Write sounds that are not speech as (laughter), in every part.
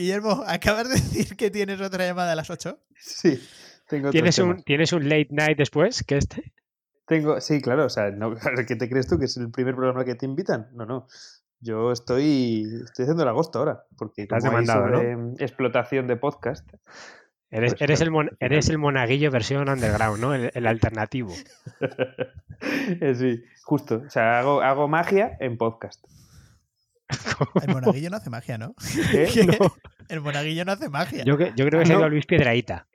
Guillermo, (laughs) ¿acabas de decir que tienes otra llamada a las 8? Sí, tengo ¿Tienes un, temas. ¿Tienes un late night después que este? Tengo, sí, claro, o sea, no, (laughs) ¿qué te crees tú que es el primer programa que te invitan? No, no. Yo estoy, estoy haciendo el agosto ahora, porque como hay demandado, sobre mm, explotación de podcast, Eres, Pues eres, claro, el, mon- (laughs) eres el monaguillo versión underground, ¿no? El, el alternativo. Eh, sí, justo. O sea, hago, hago magia en podcast. El (laughs) monaguillo no hace magia, ¿no? ¿Eh? (laughs) No. El monaguillo no hace magia. Yo, que- yo creo que Ah, se ha ido no. Luis Piedraíta.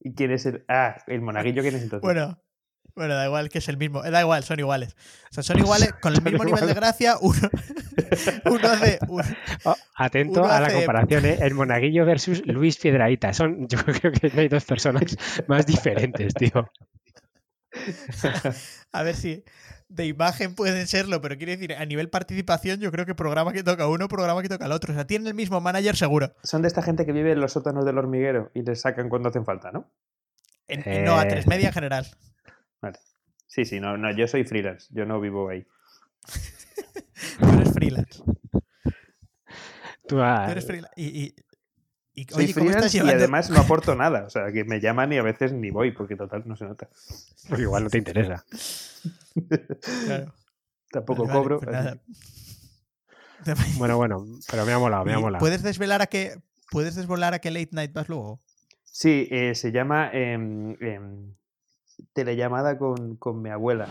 ¿Y quién es el...? Ah, el monaguillo, ¿quién es entonces? Bueno, bueno, da igual que es el mismo. eh, Da igual, son iguales. O sea, son (laughs) iguales, con el Son mismo nivel de gracia, uno, uno hace. un- Oh, atento Uno a la hace- comparación, ¿eh? El monaguillo versus Luis Piedraíta. Son, yo creo que no hay dos personas más diferentes, tío. A ver si de imagen pueden serlo, pero quiero decir, a nivel participación, yo creo que programa que toca uno, programa que toca el otro. O sea, tienen el mismo manager seguro. Son de esta gente que vive en los sótanos del hormiguero y les sacan cuando hacen falta, ¿no? En- en- No, a Eh. tres media en general. Vale. Sí, sí, no, no, yo soy freelance, yo no vivo ahí. (laughs) Tú eres freelance. Tú, ah, Tú eres freelance. Y, y, y, Soy oye, ¿cómo estás freelance y llevando? además no (laughs) aporto nada. O sea, que me llaman y a veces ni voy, porque total no se nota. porque igual no te interesa. Claro. Tampoco Vale, cobro. pues nada. Bueno, bueno, pero me ha molado, me ha molado. ¿Puedes desvelar a qué puedes desvelar a qué late night vas luego? Sí, eh, se llama em, em, Telellamada con, con mi abuela.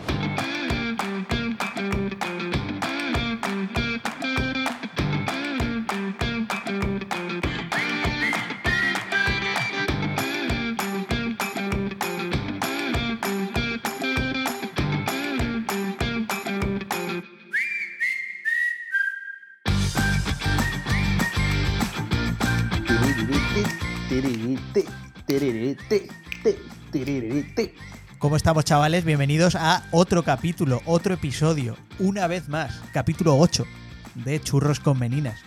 ¿Cómo estamos, chavales? Bienvenidos a otro capítulo, otro episodio, una vez más, capítulo 8 de Churros con Meninas.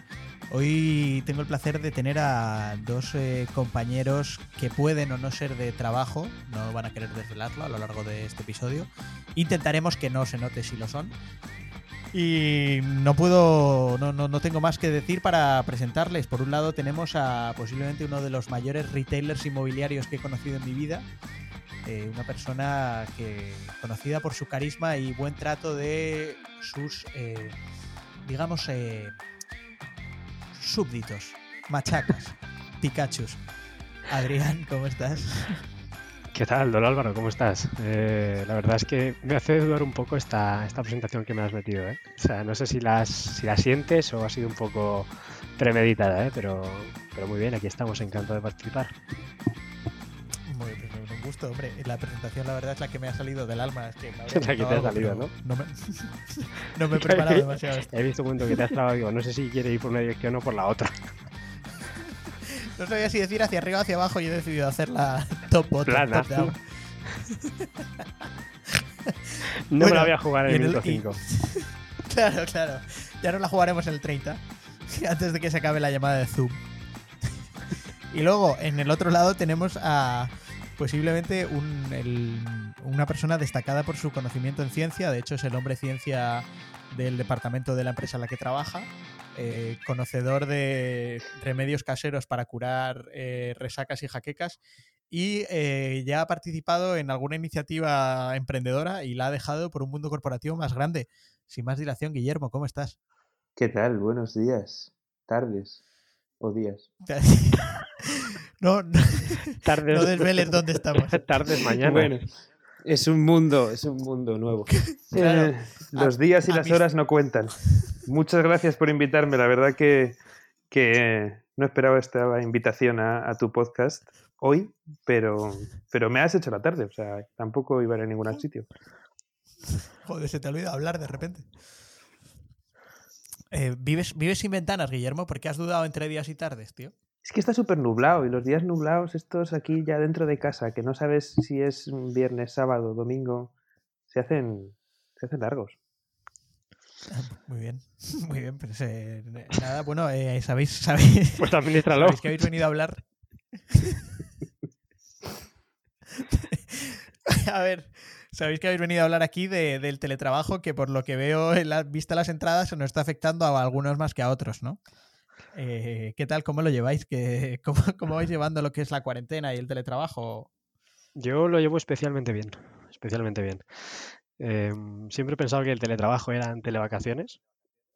Hoy tengo el placer de tener a dos eh, compañeros que pueden o no ser de trabajo, no van a querer desvelarlo a lo largo de este episodio. Intentaremos que no se note si lo son. Y no puedo, no, no, no tengo más que decir para presentarles. Por un lado tenemos a posiblemente uno de los mayores retailers inmobiliarios que he conocido en mi vida, eh, una persona que conocida por su carisma y buen trato de sus, eh, digamos, eh, súbditos, machacas, Pikachus. Adrián, ¿cómo estás? ¿Qué tal, don Álvaro? ¿Cómo estás? Eh, la verdad es que me hace dudar un poco esta, esta presentación que me has metido, ¿eh? O sea, no sé si las si la sientes o ha sido un poco premeditada, ¿eh? Pero, pero muy bien, aquí estamos, encantado de participar. Muy bien, pues, un gusto, hombre. La presentación, la verdad, es la que me ha salido del alma. Es que me (laughs) la que te ha algo, salido, No me, (laughs) no me he preparado demasiado. (laughs) He visto un momento que te has trabado, digo, no sé si quiere ir por una dirección o por la otra. No sabía si decir hacia arriba o hacia abajo y he decidido hacer la (laughs) top bottom, Plana. top down. (laughs) No me Bueno, la voy a jugar en el minuto y- 5. (laughs) Claro, claro. Ya no la jugaremos en el 30, antes de que se acabe la llamada de Zoom. Y luego, en el otro lado, tenemos a posiblemente un- el- una persona destacada por su conocimiento en ciencia. De hecho, es el hombre ciencia del departamento de la empresa en la que trabaja. Eh, conocedor de remedios caseros para curar eh, resacas y jaquecas. Y eh, ya ha participado en alguna iniciativa emprendedora y la ha dejado por un mundo corporativo más grande. Sin más dilación, Guillermo, ¿cómo estás? ¿Qué tal? Buenos días, tardes o días. (laughs) no, no, Tardes, no desveles dónde estamos. (laughs) Tardes mañana. Bueno, es un mundo, es un mundo nuevo. (laughs) Claro. Eh, los días y a las horas no cuentan. Muchas gracias por invitarme. La verdad que, que no esperaba esta invitación a, a tu podcast hoy, pero, pero me has hecho la tarde. O sea, tampoco iba a ir a ningún sitio. Joder, se te olvida hablar de repente. Eh, ¿vives, ¿Vives sin ventanas, Guillermo? ¿Por qué has dudado entre días y tardes, tío? Es que está súper nublado y los días nublados, estos aquí ya dentro de casa, que no sabes si es viernes, sábado, domingo, se hacen, se hacen largos. (laughs) Muy bien, (laughs) muy bien. Pues, eh, nada, bueno, eh, sabéis, (laughs) sabéis, Pues administralo. sabéis que habéis venido a hablar. a ver, sabéis que habéis venido a hablar aquí de- del teletrabajo, que por lo que veo, en la, vista las entradas, se nos está afectando a algunos más que a otros, ¿no? Eh, ¿Qué tal? ¿Cómo lo lleváis? ¿Qué, (laughs) cómo, ¿Cómo vais llevando lo que es la cuarentena y el teletrabajo? Yo lo llevo especialmente bien, especialmente bien. Em, siempre he pensado que el teletrabajo eran televacaciones,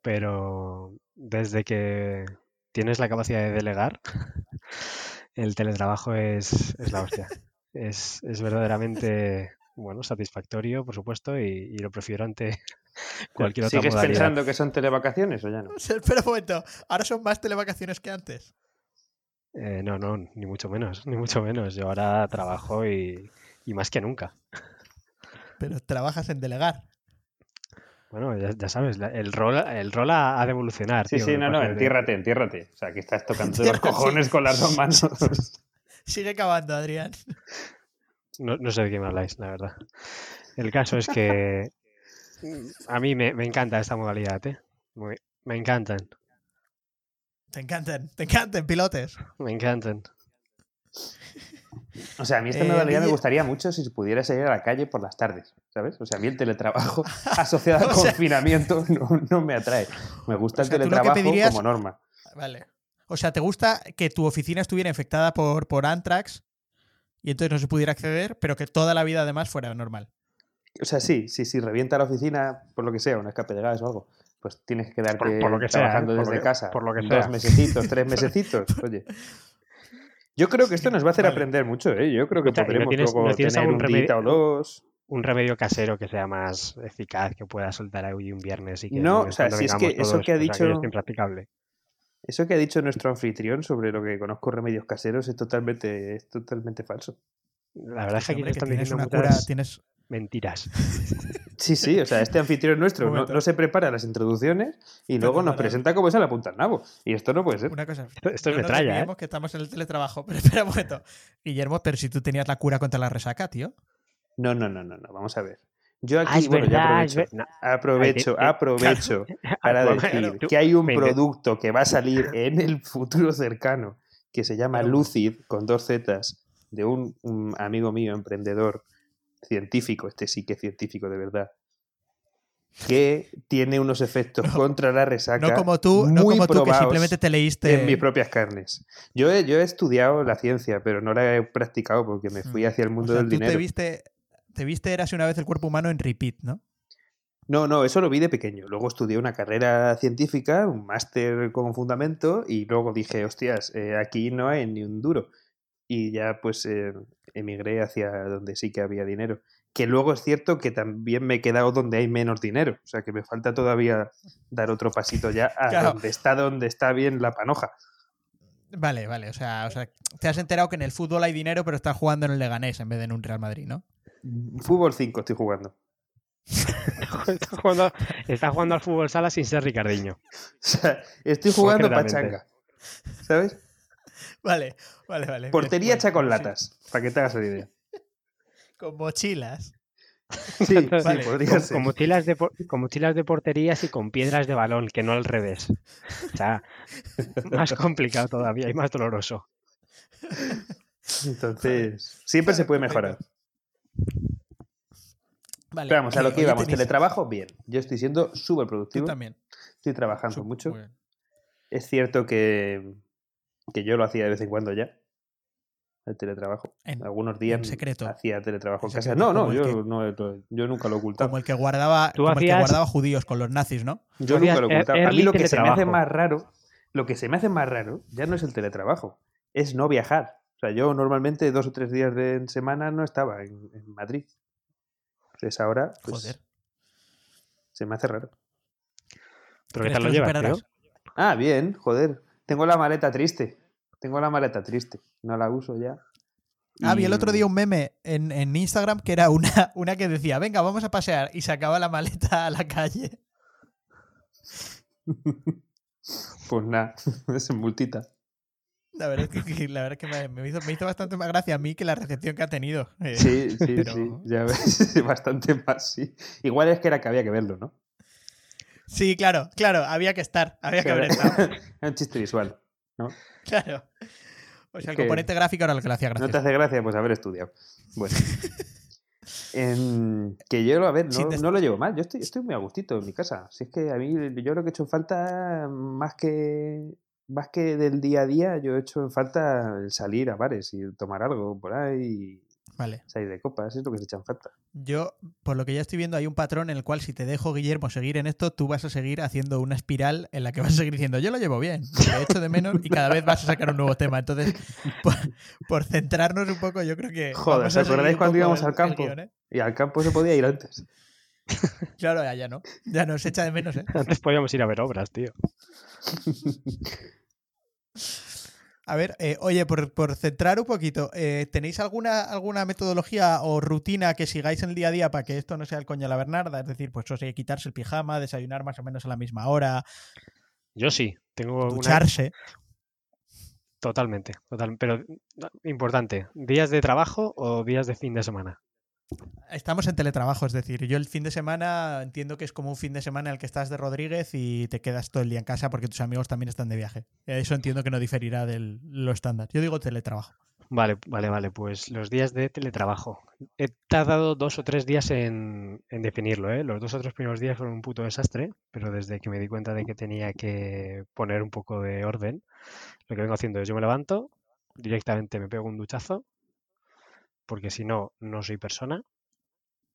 pero desde que tienes la capacidad de delegar, (laughs) el teletrabajo es, es la hostia. (laughs) Es, es verdaderamente bueno, satisfactorio, por supuesto, y, y lo prefiero ante (laughs) cualquier otra ¿Sigues modalidad. pensando que son televacaciones o ya no? (laughs) Espera un momento, ¿ahora son más televacaciones que antes? Eh, no, no, ni mucho menos, (laughs) ni mucho menos. Yo ahora trabajo y, y más que nunca. Pero trabajas en delegar. Bueno, ya, ya sabes, la- el rol, el rol ha, ha de evolucionar. Sí, tío, sí, no, no, parece de- entiérrate, entiérrate. O sea, que estás tocando los Entiérrate, cojones sí. con las dos manos. Sigue cavando, Adrián. No, no sé de qué me habláis, la verdad. El caso es que (laughs) a mí me, me encanta esta modalidad, ¿eh? Muy- me encantan, Te encantan, te encantan, pilotes. me encantan. O sea, a mí esta Eh, modalidad me gustaría mucho si pudiera salir a la calle por las tardes, ¿sabes? O sea, a mí el teletrabajo (laughs) asociado al sea- confinamiento (laughs) no, no me atrae. Me gusta O el sea, teletrabajo pedirías- como norma. Vale. O sea, ¿te gusta que tu oficina estuviera infectada por, por Antrax y entonces no se pudiera acceder, pero que toda la vida además fuera normal? O sea, sí, sí, si revienta la oficina, por lo que sea, un escape de gas o algo, pues tienes que quedarte Por- por lo que sea, trabajando Por lo desde que- casa por lo que dos sea. mesecitos, tres (laughs) mesecitos. (laughs) Oye. Yo creo que esto nos va a hacer Vale. aprender mucho, ¿eh? Yo creo que O sea, ¿y no podremos tienes- luego no tienes tener algún un día o remedio? dos. Un remedio casero que sea más eficaz, que pueda soltar hoy un viernes y que No, o sea, si es que eso que ha pues, dicho- esté impracticable. Eso que ha dicho nuestro anfitrión sobre lo que conozco remedios caseros es totalmente, es totalmente falso. La verdad es que aquí que están tienes diciendo una cura, muchas tienes... mentiras. (laughs) Sí, sí, o sea, este anfitrión nuestro no, no se prepara las introducciones y luego nos presenta como se la punta al nabo. Y esto no puede ser. Una cosa. Esto, esto es no nos metralla, ¿eh? que estamos en el teletrabajo. (laughs) Pero espera un momento. Guillermo, pero si tú tenías la cura contra la resaca, tío. No, no, no, no, no, vamos a ver. Yo aquí, Ah, bueno, verdad, es aprovecho, no, aprovecho, aprovecho para decir que hay un producto que va a salir (laughs) en el futuro cercano que se llama Lucid con dos Zetas de un, un amigo mío emprendedor científico, este sí que es científico de verdad, que tiene unos efectos No- contra la resaca No como tú, no muy como tú que simplemente te leíste. en mis propias carnes. Yo he, yo he estudiado la ciencia, pero no la he practicado porque me fui hacia el O mundo sea, del tú dinero. te viste, te viste Érase una vez el cuerpo humano en repeat, ¿no? No, no, eso lo vi de pequeño. Luego estudié una carrera científica, un máster con fundamento, y luego dije, hostias, eh, aquí no hay ni un duro. Y ya pues eh, emigré hacia donde sí que había dinero. Que luego es cierto que también me he quedado donde hay menos dinero. O sea que me falta todavía dar otro pasito ya a (laughs) Claro. donde está donde está bien la panoja. Vale, vale. O sea, o sea, te has enterado que en el fútbol hay dinero, pero estás jugando en el Leganés en vez de en un Real Madrid, ¿no? Fútbol 5 estoy jugando. está, jugando, está jugando al fútbol sala sin ser Ricardiño. O sea, estoy jugando pachanga. ¿Sabes? Vale, vale, vale. Portería hecha con latas, para que te hagas la idea. Con mochilas. (laughs) Sí, sí, Vale. podría Con, ser. con mochilas de, con mochilas de porterías y con piedras de balón, que no al revés. O sea, (laughs) más complicado todavía y más doloroso. Entonces, siempre se puede mejorar. Vale. Pero vamos, a lo eh, que íbamos. Teletrabajo, bien. Yo estoy siendo súper productivo. también. Estoy trabajando mucho. Es cierto que, que yo lo hacía de vez en cuando ya. El teletrabajo. En- Algunos días en secreto. hacía teletrabajo en En casa. No, no, el yo, que- no, no, yo nunca lo he ocultado. Como el que guardaba, Tú como el que guardaba judíos con los nazis, ¿no? Yo hacías nunca lo he ocultado. A mí lo que se me hace más raro, lo que se me hace más raro ya no es el teletrabajo, es no viajar. O sea, yo normalmente dos o tres días de semana no estaba en, en Madrid. Entonces ahora pues, Joder. se me hace raro. ¿Pero qué ¿Crees tal lo llevas, tío? Ah, bien, joder. Tengo la maleta triste. Tengo la maleta triste. No la uso ya. Ah, vi el otro día un meme en, en Instagram que era una, una que decía, venga, vamos a pasear, y sacaba la maleta a la calle. (laughs) Pues nada, (laughs) es en multita. La verdad es que, que- la verdad es que me, hizo, me hizo bastante más gracia a mí que la recepción que ha tenido. Eh, Sí, sí, Pero- sí. Ya ves, (laughs) bastante más, sí. Igual es que era que había que verlo, ¿no? sí, claro, claro, había que estar, había que (laughs) Era haber estado. un chiste visual. Claro. O sea, el que componente gráfico era lo que le hacía ¿No te gracia. hace gracia? Pues haber estudiado. Bueno. (laughs) En- que yo, a ver, no, no lo llevo mal. Yo estoy, estoy muy a gustito en mi casa. Si es que a mí, yo lo que he hecho falta, más que más que del día a día, yo he hecho en falta el salir a bares y tomar algo por ahí, Vale. salir de copas, es lo que se echa en falta. Yo, por lo que ya estoy viendo, hay un patrón en el cual si te dejo, Guillermo, seguir en esto, tú vas a seguir haciendo una espiral en la que vas a seguir diciendo, yo lo llevo bien, lo echo de menos y cada vez vas a sacar un nuevo tema. Entonces, (laughs) por, por centrarnos un poco, yo creo que... Joder, ¿os acordáis cuando íbamos el- al campo? guion, ¿eh? Y al campo se podía ir antes. (laughs) Claro, ya, ya no. Ya no, se echa de menos, ¿eh? Antes podíamos ir a ver obras, tío. (laughs) A ver, eh, oye, por, por centrar un poquito, eh, ¿tenéis alguna, alguna metodología o rutina que sigáis en el día a día para que esto no sea el coño a la Bernarda? Es decir, pues o sea, quitarse el pijama, desayunar más o menos a la misma hora, Yo sí, tengo una... ducharse. Totalmente, total. Pero importante, ¿días de trabajo o días de fin de semana? Estamos en teletrabajo, es decir, yo el fin de semana entiendo que es como un fin de semana en el que estás de Rodríguez y te quedas todo el día en casa porque tus amigos también están de viaje. Eso entiendo que no diferirá de lo estándar. Yo digo teletrabajo. Vale, vale, vale. Pues los días de teletrabajo. He tardado dos o tres días en, en definirlo, ¿eh? Los dos o tres primeros días fueron un puto desastre, pero desde que me di cuenta de que tenía que poner un poco de orden, lo que vengo haciendo es yo me levanto, directamente me pego un duchazo, porque si no, no soy persona.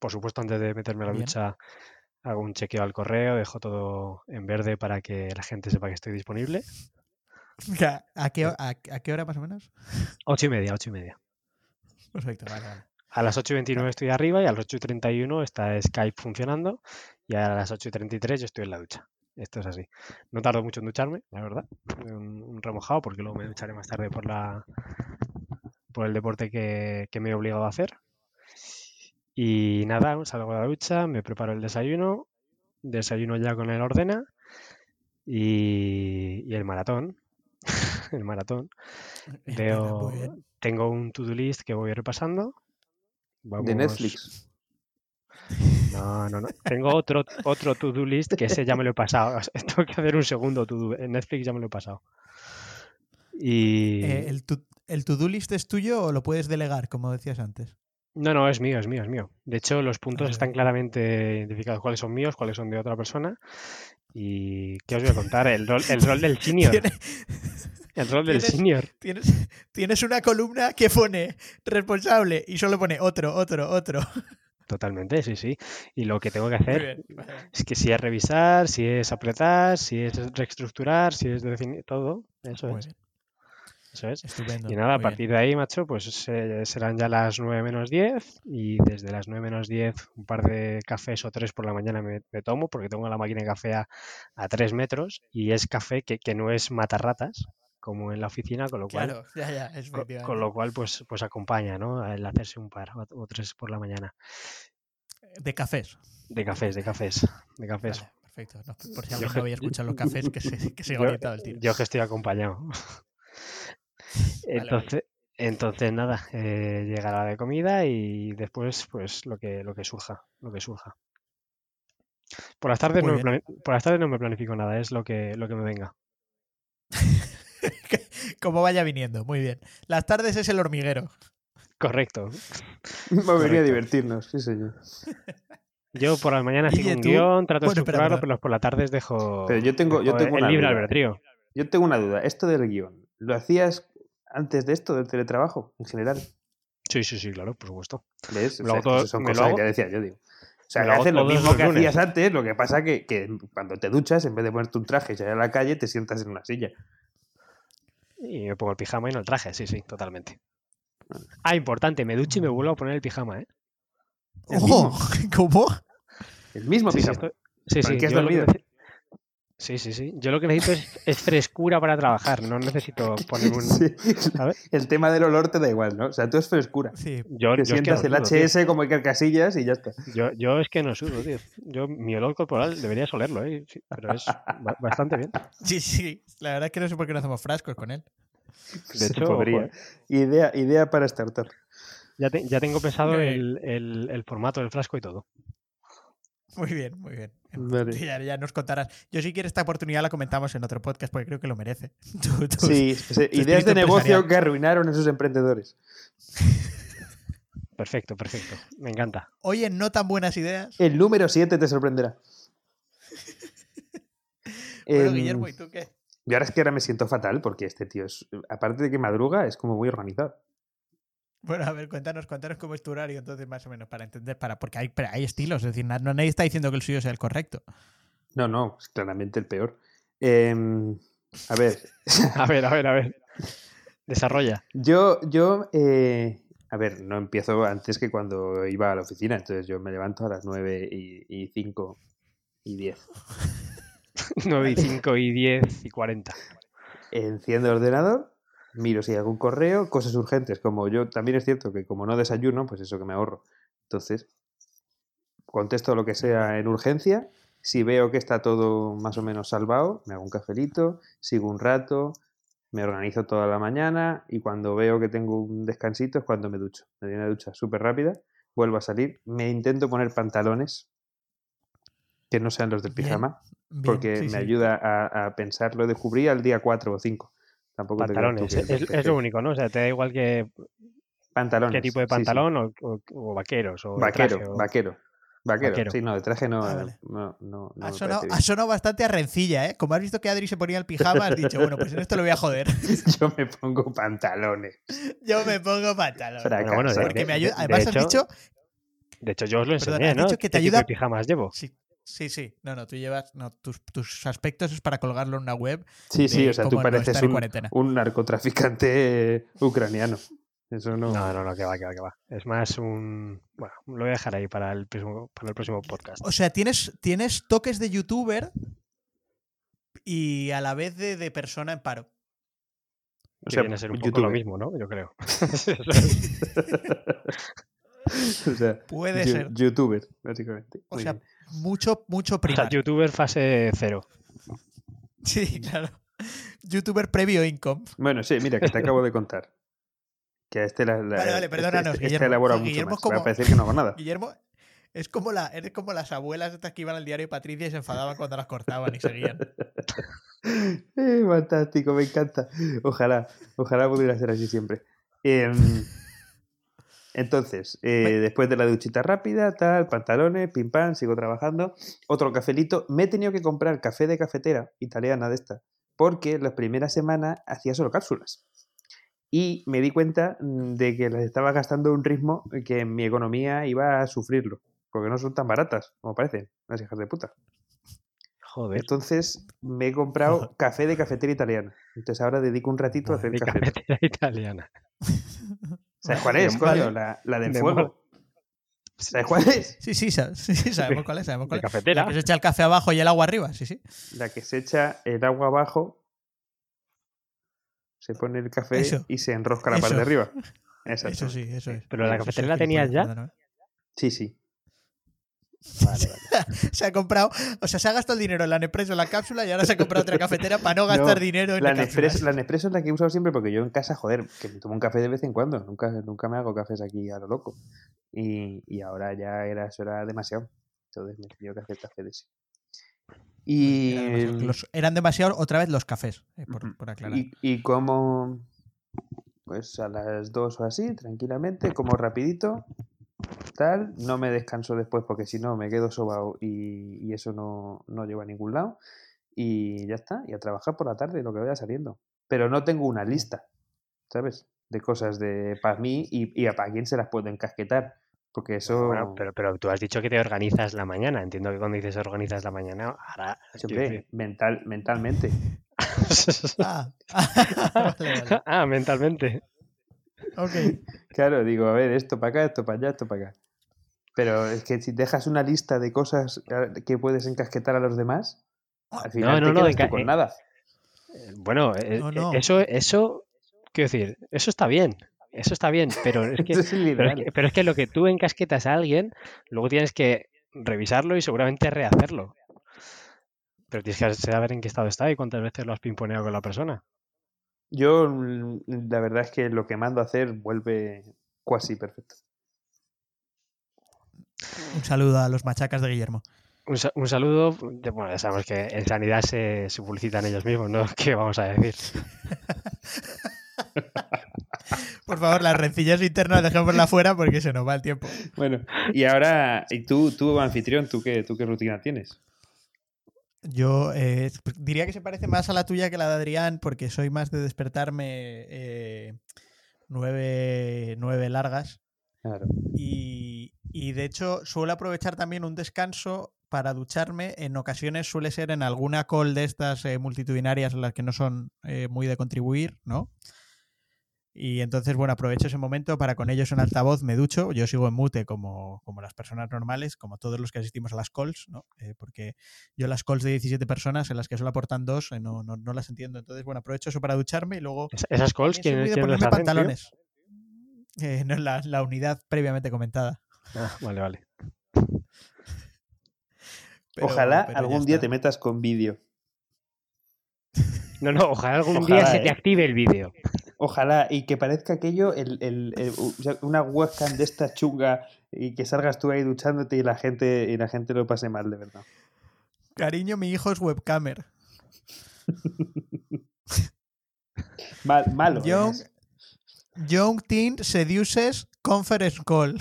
Por supuesto, antes de meterme a la Bien. ducha, hago un chequeo al correo, dejo todo en verde para que la gente sepa que estoy disponible. (laughs) ¿A qué, a, a qué hora más o menos? Ocho y media, ocho y media. Perfecto, vale, vale. A las 8 y 29 estoy arriba y a las 8 y 31 está Skype funcionando y a las 8 y 33 yo estoy en la ducha. Esto es así. No tardo mucho en ducharme, la verdad. Un, un remojado porque luego me ducharé más tarde por la por el deporte que, que me he obligado a hacer. Y nada, salgo de la ducha, me preparo el desayuno, desayuno ya con el ordena y, y el maratón. (laughs) el maratón. Veo, tengo un to-do list que voy repasando. De Netflix. No, no, no. Tengo otro, otro to-do list que ese ya me lo he pasado. (laughs) Tengo que hacer un segundo to-do. En Netflix ya me lo he pasado. Y... Eh, ¿El to- el to-do list es tuyo o lo puedes delegar, como decías antes? No, no, es mío, es mío, es mío. De hecho, los puntos están claramente identificados cuáles son míos, cuáles son de otra persona. Y ¿qué os voy a contar? El rol, el rol del (laughs) senior. (laughs) El rol del tienes- senior. Tienes, tienes una columna que pone responsable y solo pone otro, otro, otro. Totalmente, sí, sí. Y lo que tengo que hacer es que si es revisar, si es apretar, si es reestructurar, si es definir todo. Eso Muy es. bien, Eso es. estupendo. Y nada, a bien. partir de ahí, macho, pues eh, serán ya las 9 menos 10 y desde las 9 menos 10 un par de cafés o tres por la mañana me, me tomo porque tengo la máquina de café a, a 3 metros y es café que, que no es matarratas como en la oficina, con lo cual, Claro, ya, ya, es co- con, lo cual pues, pues acompaña, ¿no? El hacerse un par o, tres por la mañana. De cafés. De cafés, de cafés, de cafés. Vale, perfecto. No, por si Yo alguien no había escuchado los cafés, que se, que se (laughs) Yo- orientado el tío. Yo que estoy acompañado. Vale. Entonces, entonces nada, eh, llega la hora de comida y después, pues lo que, lo que surja, lo que surja. Por las tardes no me por las tardes no me planifico nada, es lo que, lo que me venga. (laughs) Como vaya viniendo, muy bien. Las tardes es el hormiguero. Correcto. Va a venir a Correcto. divertirnos, sí, señor. Yo por las mañanas sigo un tú- guion, trato de Bueno, estructurarlo, pero por las tardes dejo, Pero yo tengo- yo dejo tengo el una libre duda. albedrío. Yo tengo una duda. Esto del guion, ¿lo hacías antes de esto, del teletrabajo, en general? Sí, sí, sí, claro, por supuesto. ¿Ves? O sea, hago todo- son cosas hago- que decía yo, digo. O sea, haces lo mismo que lunes. hacías antes, lo que pasa que, que cuando te duchas, en vez de ponerte un traje y salir a la calle, te sientas en una silla. Y me pongo el pijama y no el traje, sí, sí, totalmente. Ah, importante, me ducho y me vuelvo a poner el pijama, ¿eh? ¡Ojo! ¿Cómo? El mismo Sí, sí, pijama. sí, ¿Con sí, qué has yo lo que? Sí, sí, sí. Yo lo que necesito es, es frescura para trabajar, no necesito (laughs) poner un... Sí. ¿sabes? El tema del olor te da igual, ¿no? O sea, tú es frescura. Sí, Yo, Te yo es que sientas no el sudo, tío. HS como hay carcasillas y ya está. Yo, yo es que no sudo, tío. Yo, mi olor corporal deberías olerlo, ¿eh? Sí, pero es ba- bastante bien. sí, sí. La verdad es que no sé por qué no hacemos frascos con él. De Se hecho, podría. Idea, idea para startup. ya, te- ya tengo pensado el, el- el formato del frasco y todo. Muy bien, muy bien. Vale. (laughs) Ya, ya nos contarás. Yo si quieres esta oportunidad la comentamos en otro podcast porque creo que lo merece. (laughs) Tú- tú- Sí, ideas de negocio que arruinaron a esos emprendedores. (laughs) Perfecto, perfecto. Me encanta. Hoy en no tan buenas ideas. El número 7 te sorprenderá. Bueno, Em, Guillermo, ¿y tú qué? Y ahora es que ahora me siento fatal porque este tío es, aparte de que madruga, es como muy organizado. Bueno, a ver, cuéntanos, cuéntanos cómo es tu horario, entonces, más o menos, para entender, para, porque hay, pero hay estilos, es decir, no, nadie está diciendo que el suyo sea el correcto. No, no, es claramente el peor. Em, a ver, (laughs) A ver, a ver, a ver. Desarrolla. yo, yo, eh, a ver, no empiezo antes que cuando iba a la oficina, entonces yo me levanto a las 9 y, y 5 y 10. 9 (laughs) y 5 y 10 y 40. Enciendo el ordenador, miro si hay algún correo, cosas urgentes, como yo también es cierto que como no desayuno, pues eso que me ahorro. Entonces, contesto lo que sea en urgencia, si veo que está todo más o menos salvado, me hago un cafelito, sigo un rato, me organizo toda la mañana y cuando veo que tengo un descansito es cuando me ducho. Me doy una ducha súper rápida, vuelvo a salir, me intento poner pantalones que no sean los del pijama, Bien, porque sí, me sí. ayuda a, a pensar, lo descubrí al día 4 o 5. Tampoco te Pantalones. que- Es, que- es lo único, ¿no? O sea, te da igual que, Pantalones. qué tipo de sí, sí. pantalón O, o- o vaqueros. O de Vaquero, traje, o- vaquero. Vaquero. Vaquero. Sí, no, de traje no, Ah, vale. no, no, no Ha sonado, parece ha sonado bastante a rencilla, ¿eh? Como has visto que Adri se ponía el pijama, has dicho, bueno, pues en esto lo voy a joder. (laughs) Yo me pongo pantalones. Yo me pongo. Fracasado. bueno, de- Porque me ayuda. de Además, has hecho- dicho. De hecho, yo os lo Perdona, enseñé, has ¿no? dicho que te ¿Qué tipo ayuda- de pijamas llevo? Sí, sí, sí. No, no, tú llevas. No, tus, tus aspectos es para colgarlo en una web. Sí, sí, o sea, tú no pareces un, un narcotraficante eh, ucraniano. Eso no. No, no, no, que va, que va, que va. Es más un. Bueno, lo voy a dejar ahí para el próximo, para el próximo podcast. O sea, tienes, tienes toques de youtuber y a la vez de, de persona en paro. o sea, viene a ser un poco youtuber. lo mismo, ¿no? Yo creo. (laughs) (laughs) (laughs) o sea, Puede you- ser. youtuber, básicamente. O Muy sea, bien. mucho, mucho O sea, youtuber fase cero. (laughs) Sí, claro. Youtuber previo income. Bueno, sí, mira, que te acabo de contar. Que a este la, la- Vale, vale, perdónanos, este, este Guillermo. elabora Joder, mucho Guillermo más. es como- Va a parecer que no hago nada. (laughs) Guillermo, es como, la, eres como las abuelas estas que iban al diario de Patricia y se enfadaban cuando las cortaban y seguían. Eh, fantástico, me encanta. Ojalá, ojalá pudiera ser así siempre. Em, entonces, eh, después de la duchita rápida, tal, pantalones, pim pam, sigo trabajando. Otro cafelito. Me he tenido que comprar café de cafetera italiana de esta, porque la primera semana hacía solo cápsulas. Y me di cuenta mm, de que las estaba gastando a un ritmo que en mi economía iba a sufrirlo, porque no son tan baratas como parecen, las hijas de puta. Joder. Entonces me he comprado (laughs) café de cafetera italiana. Entonces ahora dedico un ratito a hacer de café. cafetera (laughs) italiana. ¿Sabes cuál (laughs) es, Vale. coño? La, la del fuego. ¿Sabes cuál es? Sí, sí, sí, sí, sabemos cuál es, sabemos cuál es. cafetera. La que se echa el café abajo y el agua arriba, sí, sí. La que se echa el agua abajo, se pone el café Eso. y se enrosca la parte de arriba. (laughs) Exacto. Eso sí, eso es. Pero la Eso cafetera la tenías ya. Sí, sí. Vale, vale. (laughs) Se ha comprado, o sea, se ha gastado el dinero en la Nespresso, en la cápsula y ahora se ha comprado otra (laughs) cafetera para no gastar No, dinero en La la Nespresso, la Nespresso es la que he usado siempre porque yo en casa, joder, que me tomo un café de vez en cuando. Nunca, nunca me hago cafés aquí a lo loco. Y, y ahora ya era, eso era demasiado. Entonces me he tenido que hacer café de ese. Y, Eran demasiado- los- eran demasiado otra vez los cafés, eh, por aclarar. Y, y como pues a las dos o así, tranquilamente, como rapidito, tal, no me descanso después porque si no me quedo sobao y, y eso no, no lleva a ningún lado. Y ya está, y a trabajar por la tarde, lo que vaya saliendo. Pero no tengo una lista, ¿sabes? De cosas de para mí y, y a para quién se las puedo encasquetar. Porque eso, Bueno, pero, pero tú has dicho que te organizas la mañana. Entiendo que cuando dices organizas la mañana, ahora. siempre mental, mentalmente. (laughs) Ah, (laughs) vale, vale. ah, mentalmente. Ok. Claro, digo, a ver, esto para acá, esto para allá, esto para acá. Pero es que si dejas una lista de cosas que puedes encasquetar a los demás, al final no, te no, quedas tú enca- con eh, nada. Eh, Bueno, eh, No, eh, no. eso, eso, quiero decir, eso está bien. Eso está bien, pero es que, (laughs) es pero es que, pero es que lo que tú encasquetas a alguien, luego tienes que revisarlo y seguramente rehacerlo. Pero tienes que saber en qué estado está y cuántas veces lo has pimponeado con la persona. Yo, mm, la verdad es que lo que mando a hacer vuelve casi perfecto. Un saludo a los machacas de Guillermo. Un, sa- un saludo. de- bueno, ya sabemos que en sanidad se, se publicitan ellos mismos, ¿no? (laughs) ¿Qué vamos a decir? (laughs) Por favor, las rencillas internas dejémoslas fuera porque se nos va el tiempo. Bueno, y ahora, y tú, tú anfitrión, ¿tú qué, tú qué rutina tienes? Yo eh, diría que se parece más a la tuya que la de Adrián, porque soy más de despertarme eh, nueve, nueve largas. Claro. Y, y de hecho suelo aprovechar también un descanso para ducharme. En ocasiones suele ser en alguna call de estas eh, multitudinarias en las que no son eh, muy de contribuir, ¿no? Y entonces, bueno, aprovecho ese momento para con ellos en altavoz me ducho. Yo sigo en mute como, como las personas normales, como todos los que asistimos a las calls, ¿no? Eh, porque yo las calls de 17 personas, en las que solo aportan dos, eh, no, no, no las entiendo. Entonces, bueno, aprovecho eso para ducharme y luego Es- Esas calls, ¿quién, de ponerme hacen, tío? pantalones. Eh, no, la, la unidad previamente comentada. Ah, vale, vale. (laughs) Pero- Ojalá pero algún día te metas con vídeo. No, no, ojalá algún Ojalá, día se te active el vídeo. Ojalá, y que parezca aquello el, el- una webcam de esta chunga y que salgas tú ahí duchándote y la gente, y la gente lo pase mal, de verdad. Cariño, mi hijo es webcamer. (laughs) Mal, malo. Young, además. young Teen Seduces Conference Call.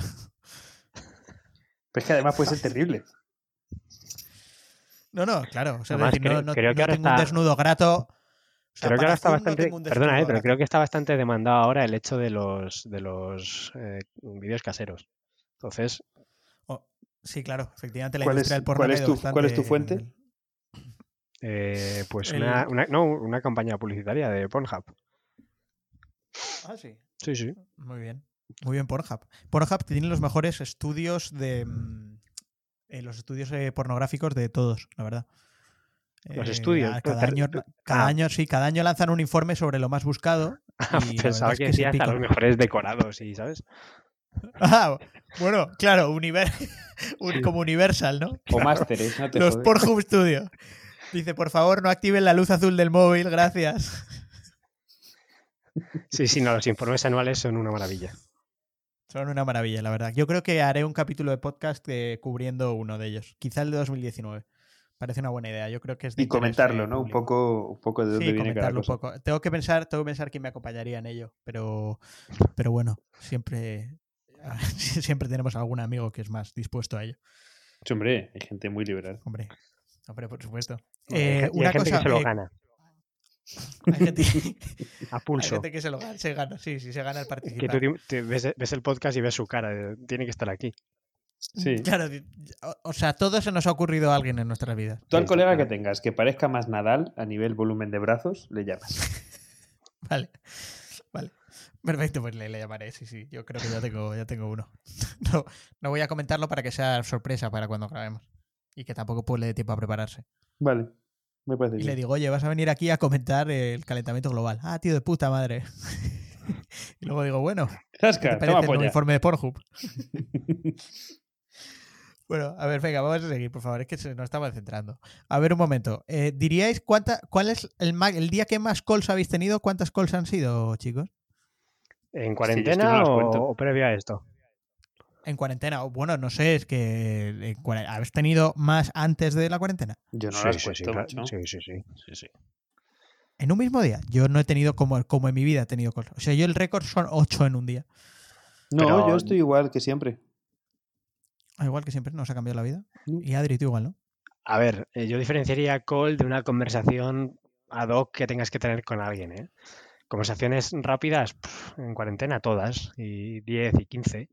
Pero es que además puede ser terrible. No, no, claro. O sea, Además, decir, no, creo- no- creo que no ahora tengo un está- desnudo grato. Creo que ahora está no bastante, perdona, eh, pero grato. creo que está bastante demandado ahora el hecho de los de los eh, vídeos caseros. Entonces, Oh, sí, claro, efectivamente la ¿Cuál industria es- del porno cuál es tu- cuál es tu bastante fuente? eh, pues El- una, una- no, una campaña publicitaria de Pornhub. Ah, sí. Sí, sí. Muy bien. Muy bien, Pornhub. Pornhub tiene los mejores estudios de. mm, eh, los estudios eh, pornográficos de todos, la verdad. Los Eh, estudios, Cada año, cada ah. año, sí, cada año lanzan un informe sobre lo más buscado. (laughs) y la Pensaba que decías a los mejores decorados y, ¿sabes? (laughs) Ah, bueno, claro, (laughs) un- como Universal, ¿no? O másteres, no te Los jodes. Pornhub Studio. Dice, por favor, no activen la luz azul del móvil, gracias. Sí, sí, no, los informes anuales son una maravilla. Son una maravilla, la verdad. Yo creo que haré un capítulo de podcast eh, cubriendo uno de ellos. Quizá el de 2019. Parece una buena idea. Yo creo que es de Y comentarlo, eh, ¿no? Un poco, un poco de dónde Sí, viene cada comentarlo un cosa. poco. Tengo que pensar, tengo que pensar quién me acompañaría en ello, pero, pero bueno, siempre, (laughs) siempre tenemos algún amigo que es más dispuesto a ello. Sí, hombre, hay gente muy liberal. Hombre, hombre, por supuesto. Hay Eh, hay una gente cosa, que se lo eh, gana (laughs) hay gente, (laughs) a hay pulso. gente que se lo gana, se gana, sí, sí, se gana el Que participar. tú te- te ves, ves el podcast y ves su cara. de, Tiene que estar aquí. Sí. (laughs) Claro, o- sea, todo se nos ha ocurrido a alguien en nuestras vidas. Tú al colega que tengas que parezca más Nadal a nivel volumen de brazos, le llamas. (laughs) Vale, vale. Perfecto, pues le, le llamaré, sí, sí. Yo creo que ya tengo, ya tengo uno. (laughs) No, no voy a comentarlo para que sea sorpresa para cuando grabemos. Y que tampoco pues, le dé tiempo a prepararse. Vale, me parece Y bien. le digo, oye, vas a venir aquí a comentar el calentamiento global. Ah, tío de puta madre. y luego digo, bueno, ¿qué te Zasca, parece toma el informe de Pornhub? Bueno, a ver, venga, vamos a seguir, por favor. Es que se nos estaba centrando. A ver, un momento. Eh, ¿Diríais cuánta, cuál es el, ma- el día que más calls habéis tenido? ¿Cuántas calls han sido, chicos? ¿En no cuarentena o, o previo a esto? En cuarentena. O, Bueno, no sé, es que cuare- habéis tenido más antes de la cuarentena. Yo no Sí, las sí, cuento, sí, claro. sí, sí, sí, sí, sí. En un mismo día. Yo no he tenido como, como en mi vida he tenido calls. O sea, yo el récord son ocho en un día. No, Pero- yo estoy igual que siempre. Ah, Igual que siempre, nos ha cambiado la vida. Y Adri, tú igual, ¿no? A ver, eh, yo diferenciaría call de una conversación ad hoc que tengas que tener con alguien, ¿eh? Conversaciones rápidas, en cuarentena todas, y 10 y 15,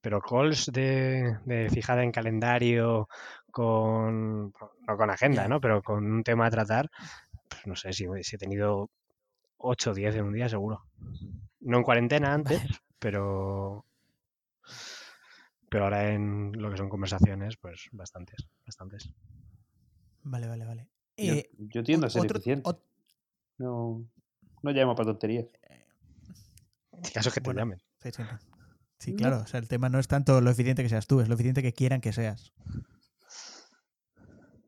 pero calls de, de fijada en calendario, con, no con agenda. ¿no? Pero con un tema a tratar, pues no sé si, si he tenido 8 o 10 en un día seguro. No en cuarentena (laughs) antes, pero... Pero ahora en lo que son conversaciones, pues bastantes, bastantes. Vale, vale, vale. Yo, Eh, yo tiendo a ser otro- eficiente. ot- No, no llamo para tonterías. En caso que te Bueno. llamen. Sí, sí, sí. Sí, No. claro. O sea, el tema no es tanto lo eficiente que seas tú, es lo eficiente que quieran que seas.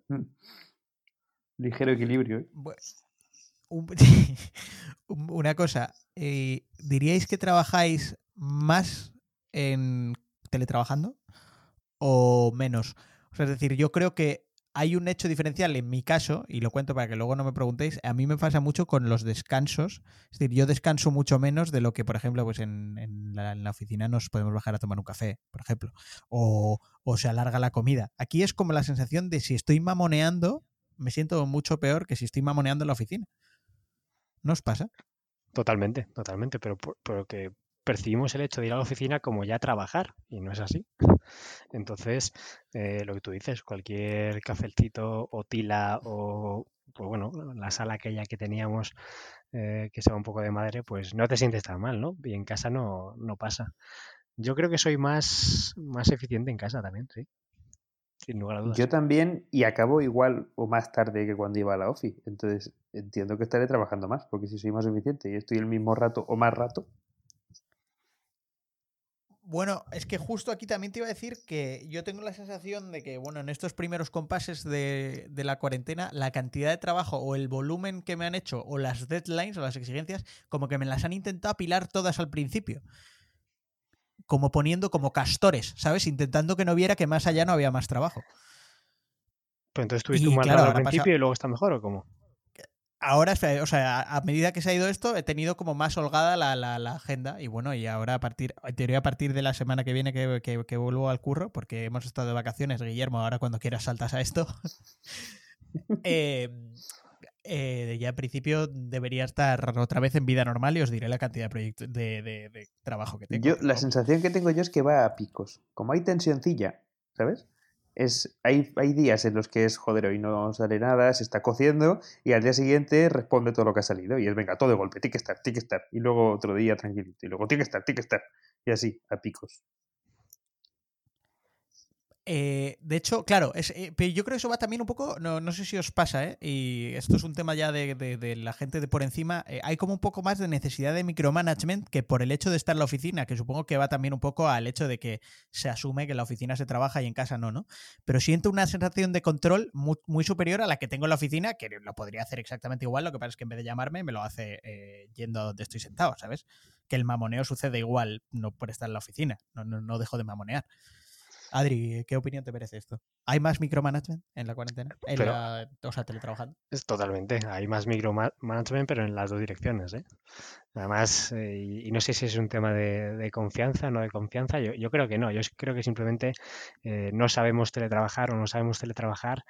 (laughs) Ligero equilibrio. ¿eh? (laughs) Un- Una cosa, eh, ¿diríais que trabajáis más en teletrabajando o menos? O sea, es decir, yo creo que hay un hecho diferencial en mi caso, y lo cuento para que luego no me preguntéis, a mí me pasa mucho con los descansos. Es decir, yo descanso mucho menos de lo que, por ejemplo, pues en, la, oficina nos podemos bajar a tomar un café, por ejemplo, o, o se alarga la comida. Aquí es como la sensación de si estoy mamoneando, me siento mucho peor que si estoy mamoneando en la oficina. ¿No os pasa? Totalmente, totalmente, pero, pero que percibimos el hecho de ir a la oficina como ya trabajar y no es así. (laughs) Entonces, eh, lo que tú dices, cualquier cafecito o tila o, pues bueno, la sala aquella que teníamos eh, que se va un poco de madre, pues no te sientes tan mal, ¿no? Y en casa no, no pasa. Yo creo que soy más, más eficiente en casa también, sí. Sin lugar a dudas. Yo también, y acabo igual o más tarde que cuando iba a la OFI. Entonces, entiendo que estaré trabajando más, porque si soy más eficiente y estoy el mismo rato o más rato, bueno, es que justo aquí también te iba a decir que yo tengo la sensación de que, bueno, en estos primeros compases de, la cuarentena, la cantidad de trabajo o el volumen que me han hecho o las deadlines o las exigencias, como que me las han intentado apilar todas al principio. Como poniendo como castores, ¿sabes? Intentando que no viera que más allá no había más trabajo. Pues entonces tuviste un mal al principio y luego está mejor o cómo? Ahora, o sea, a medida que se ha ido esto, he tenido como más holgada la, agenda. Y bueno, y ahora a partir, en teoría a partir de la semana que viene que, vuelvo al curro, porque hemos estado de vacaciones, Guillermo, ahora cuando quieras saltas a esto. (laughs) Em, eh, ya en principio debería estar otra vez en vida normal y os diré la cantidad de, proyectos, de, trabajo que tengo. Yo, la sensación que tengo yo es que va a picos. Como hay tensioncilla, ¿sabes? Es, hay, hay días en los que es, joder, hoy no sale nada, se está cociendo y al día siguiente responde todo lo que ha salido y es, venga, todo de golpe, que estar, que estar. Y luego otro día tranquilito y luego que estar, que estar. Y así, a picos. Eh, de hecho, claro, eh, yo creo que eso va también un poco, no, no sé si os pasa, ¿eh? y esto es un tema ya de, la gente de por encima, eh, hay como un poco más de necesidad de micromanagement que por el hecho de estar en la oficina, que supongo que va también un poco al hecho de que se asume que en la oficina se trabaja y en casa no, ¿no? Pero siento una sensación de control muy, superior a la que tengo en la oficina, que lo podría hacer exactamente igual, lo que pasa es que en vez de llamarme me lo hace yendo a donde estoy sentado, ¿sabes? Que el mamoneo sucede igual, no por estar en la oficina, no, no, no dejo de mamonear. Adri, ¿qué opinión te merece esto? ¿Hay más micromanagement en la cuarentena? o sea, teletrabajando. Es totalmente. Hay más micromanagement, pero en las dos direcciones. ¿eh? Además, eh, y no sé si es un tema de, confianza o no de confianza. Yo, creo que no. Yo creo que simplemente eh, no sabemos teletrabajar o no sabemos teletrabajar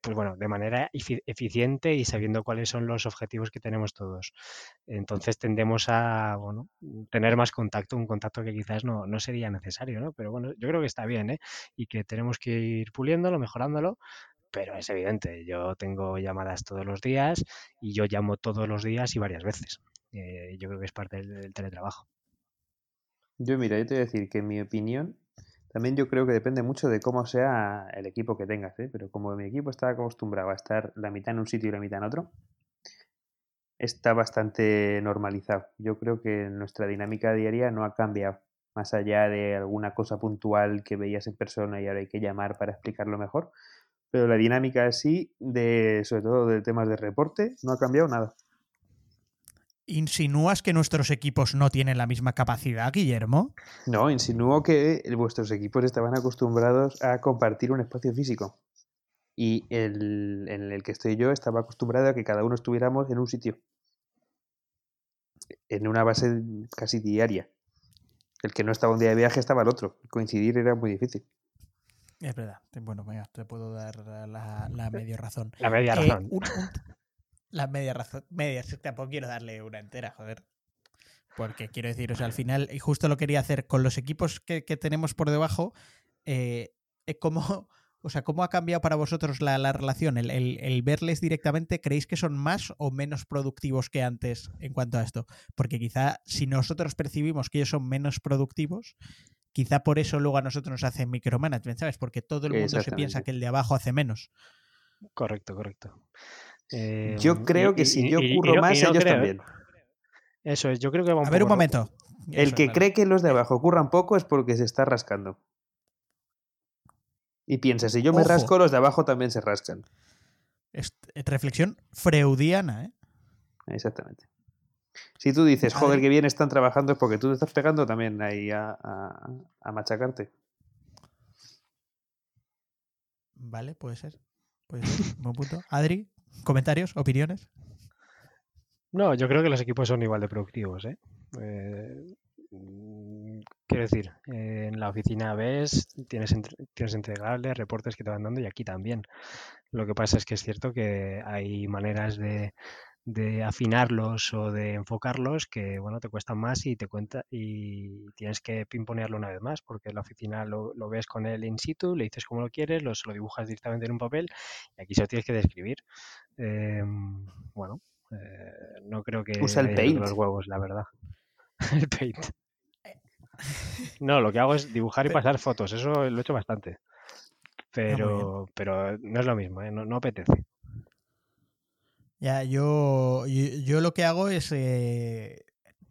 pues bueno, de manera eficiente y sabiendo cuáles son los objetivos que tenemos todos. Entonces tendemos a bueno, tener más contacto, un contacto que quizás no, no sería necesario, ¿no? Pero bueno, yo creo que está bien, ¿eh? Y que tenemos que ir puliéndolo, mejorándolo, pero es evidente, yo tengo llamadas todos los días y yo llamo todos los días y varias veces. Eh, yo creo que es parte del, teletrabajo. Yo, mira, yo te voy a decir que en mi opinión, también yo creo que depende mucho de cómo sea el equipo que tengas, ¿eh? pero como mi equipo está acostumbrado a estar la mitad en un sitio y la mitad en otro, está bastante normalizado. Yo creo que nuestra dinámica diaria no ha cambiado, más allá de alguna cosa puntual que veías en persona y ahora hay que llamar para explicarlo mejor. Pero la dinámica así, de, sobre todo de temas de reporte, no ha cambiado nada. ¿Insinúas que nuestros equipos no tienen la misma capacidad, Guillermo? No, insinúo que vuestros equipos estaban acostumbrados a compartir un espacio físico. Y el, en el que estoy yo estaba acostumbrado a que cada uno estuviéramos en un sitio. En una base casi diaria. El que no estaba un día de viaje estaba el otro. Coincidir era muy difícil. Es verdad. Bueno, te puedo dar la, la media razón. La media eh, razón. Media razón. Media, tampoco quiero darle una entera, joder. Porque quiero decir, o sea, al final, y justo lo quería hacer con los equipos que, tenemos por debajo, eh, ¿cómo, (laughs) o sea, ¿cómo ha cambiado para vosotros la, relación? El, verles directamente, ¿creéis que son más o menos productivos que antes en cuanto a esto? Porque quizá si nosotros percibimos que ellos son menos productivos, quizá por eso luego a nosotros nos hacen micromanagement, ¿sabes? Porque todo el mundo se piensa que el de abajo hace menos. Correcto, correcto yo em, creo que si yo curro más, ellos también. Eso es, yo creo que va A ver un momento. El que cree que los de abajo curran poco es porque se está rascando. Y piensa, si yo me rasco, los de abajo también se rascan. Es reflexión freudiana, ¿eh? Exactamente. Si tú dices, joder, que bien están trabajando, es porque tú te estás pegando también ahí a, a machacarte. Vale, puede ser. Puede ser. Buen punto. Adri, ¿Comentarios? ¿Opiniones? No, yo creo que los equipos son igual de productivos. ¿eh? eh quiero decir, en la oficina ves, tienes, tienes entregables, reportes que te van dando y aquí también. Lo que pasa es que es cierto que hay maneras de, de afinarlos o de enfocarlos que bueno te cuestan más y te cuenta y tienes que pimponearlo una vez más porque en la oficina lo, lo ves con él in situ, le dices cómo lo quieres, lo, lo dibujas directamente en un papel y aquí se lo tienes que describir. Eh, bueno, eh, no creo que Usa el paint. los huevos, la verdad. (laughs) el paint. (laughs) No, lo que hago es dibujar y pasar fotos, eso lo he hecho bastante. Pero, pero no es lo mismo, ¿eh? no, no apetece. Ya, yo, yo, yo lo que hago es eh,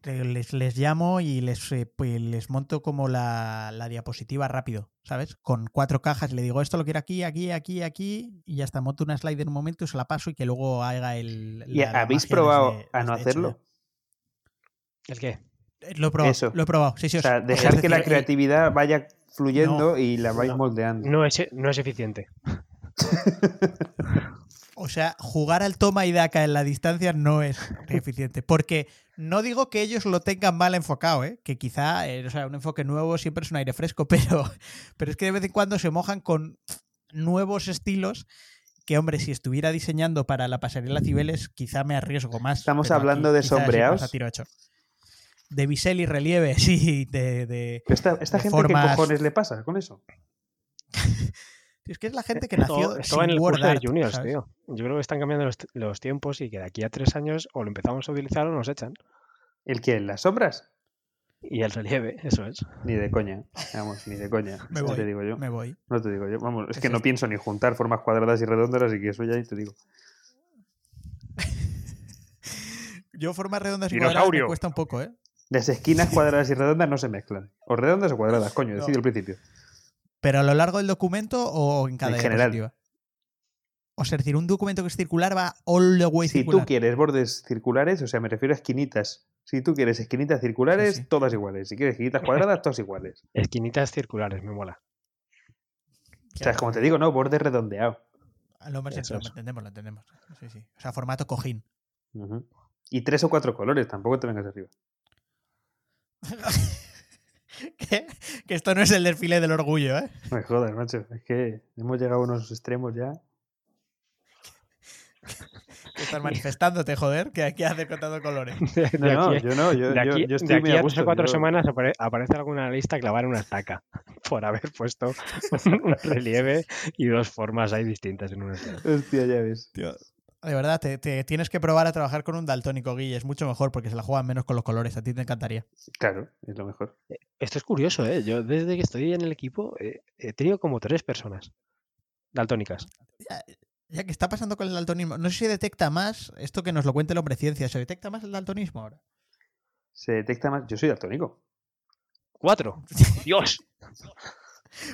les, les llamo y les, eh, pues, les monto como la, la diapositiva rápido, ¿sabes? Con cuatro cajas le digo, esto lo quiero aquí, aquí, aquí, aquí, y ya está, monto una slide en un momento y se la paso y que luego haga el... ¿Y la- habéis probado desde- a no hecho hacerlo? ¿El qué? Eh, Lo he probado, Eso. lo he probado, sí, sí. O sea, o sea, dejar que la eh, creatividad vaya fluyendo y la vais No. moldeando. No es, no es eficiente. (laughs) (laughs) O sea, jugar al toma y daca en la distancia no es (laughs) eficiente. Porque no digo que ellos lo tengan mal enfocado, ¿eh? que quizá eh, o sea, un enfoque nuevo siempre es un aire fresco, (laughs) pero, pero es que de vez en cuando se mojan con nuevos estilos que, hombre, si estuviera diseñando para la pasarela Cibeles, quizá me arriesgo más. Estamos hablando aquí de sombreados. De bisel y relieve, (laughs) sí, de... de- Pero esta, esta de gente, formas- ¿qué cojones le pasa con eso? Es que es la gente que nació va en sin el curso de juniors, ¿sabes? tío. Yo creo que están cambiando los, los tiempos y que de aquí a tres años o lo empezamos a utilizar o nos echan. ¿El qué? ¿Las sombras? Y el relieve, eso es. Ni de coña. Vamos, ni de coña. Me no voy, te digo yo. me voy. No te digo yo. Vamos, es Es que no pienso ni juntar formas cuadradas y redondas, así que eso ya ni te digo. (laughs) Yo formas redondas y cuadradas me cuesta un poco, ¿eh? Las esquinas cuadradas y redondas no se mezclan. O redondas o cuadradas, (laughs) coño, No. decido al principio. ¿Pero a lo largo del documento o en cada En general. diapositiva? O sea, es decir, un documento que es circular va all the way Si circular. tú quieres bordes circulares, o sea, me refiero a esquinitas. Si tú quieres esquinitas circulares, Sí, sí. todas iguales. Si quieres esquinitas cuadradas, todas iguales. (laughs) Esquinitas circulares, me mola. O sea, es como te digo, no, borde redondeado. A lo, lo entendemos, lo entendemos. Sí, sí. O sea, formato cojín. Y tres o cuatro colores, tampoco te vengas arriba. (laughs) (laughs) que, que esto no es el desfile del orgullo, ¿eh? Me jodas, macho. Es que hemos llegado a unos extremos ya. (laughs) Estás manifestándote, joder, que aquí hace contando colores. (laughs) De, No, no, aquí, yo no, yo, de aquí- yo estoy de aquí muy a gusto. cuatro yo- semanas apare- aparece alguna lista clavar una estaca por haber puesto un relieve y dos formas ahí distintas en un estado. Hostia, ya ves. Tío, de verdad, te, te tienes que probar a trabajar con un daltónico, Guille. Es mucho mejor porque se la juegan menos con los colores. A ti te encantaría. Claro, es lo mejor. Esto es curioso, ¿eh? Yo desde que estoy en el equipo eh, he tenido como tres personas daltónicas. Ya, ya que está pasando con el daltonismo, no sé si detecta más esto que nos lo cuente el hombre ciencia. ¿Se detecta más el daltonismo ahora? Se detecta más. Yo soy daltónico. ¡Cuatro! (laughs) ¡Dios!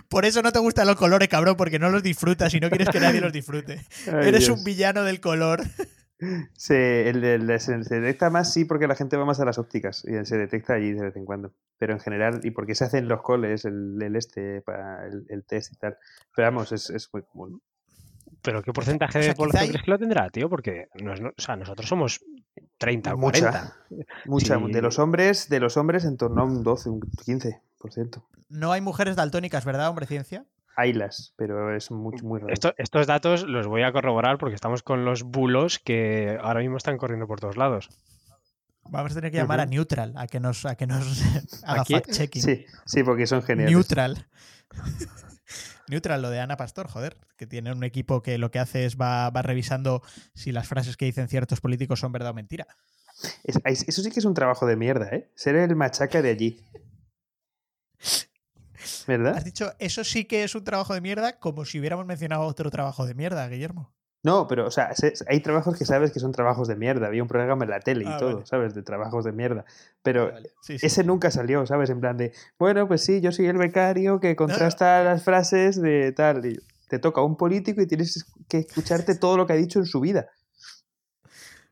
Por eso no te gustan los colores, cabrón, porque no los disfrutas y no quieres que nadie los disfrute. (laughs) Ay, Eres Dios. un villano del color. El, el- se, se detecta más, sí, porque la gente va más a las ópticas y se detecta allí de vez en cuando. Pero en general, y porque se hacen los coles, el, el este, para el, el test y tal. Pero vamos, es, es muy común. ¿Pero qué porcentaje O sea, de población hay- crees que lo tendrá, tío? Porque no es- no- o sea, nosotros somos 30 o Mucha. 40. Mucha, Sí. de los hombres, de los hombres en torno a un 12, un 15%. No hay mujeres daltónicas, ¿verdad, hombre ciencia? Haylas, pero es muy, muy raro. Esto- estos datos los voy a corroborar porque estamos con los bulos que ahora mismo están corriendo por todos lados. Vamos a tener que llamar a. Neutral a que nos, a que nos (laughs) haga fact-checking. Sí, sí, porque son geniales. Neutral. (laughs) Neutral, lo de Ana Pastor, joder, que tiene un equipo que lo que hace es va, va revisando si las frases que dicen ciertos políticos son verdad o mentira. Es- es- eso sí que es un trabajo de mierda, ¿eh? Ser el machaca de allí. (laughs) Has ¿Verdad? dicho, eso sí que es un trabajo de mierda, como si hubiéramos mencionado otro trabajo de mierda, Guillermo. No, pero, o sea, se- hay trabajos que sabes que son trabajos de mierda. Había un programa en la tele y Ah, todo, vale. ¿sabes? De trabajos de mierda. Pero Vale, sí, sí. ese nunca salió, ¿sabes? En plan de, bueno, pues sí, yo soy el becario que contrasta las frases de tal. y te toca un político y tienes que escucharte (laughs) todo lo que ha dicho en su vida.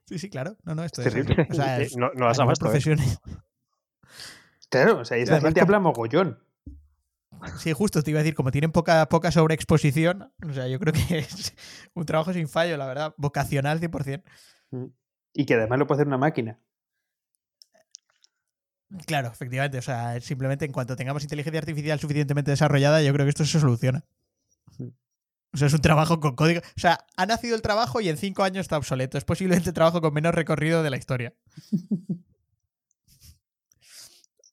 Sí, sí, claro. No, no, esto Es es. terrible. O sea, (laughs) es- no, no abasto, ¿eh? profesional. Claro, o sea, y esa además gente habla mogollón. Sí, justo, te iba a decir, como tienen poca, poca sobreexposición, o sea, yo creo que es un trabajo sin fallo, la verdad, vocacional 100%. Mm. Y que además lo puede hacer una máquina. Claro, efectivamente, o sea, simplemente en cuanto tengamos inteligencia artificial suficientemente desarrollada, yo creo que esto se soluciona. O sea, es un trabajo con código. O sea, ha nacido el trabajo y en cinco años está obsoleto. Es posiblemente el trabajo con menos recorrido de la historia. (laughs)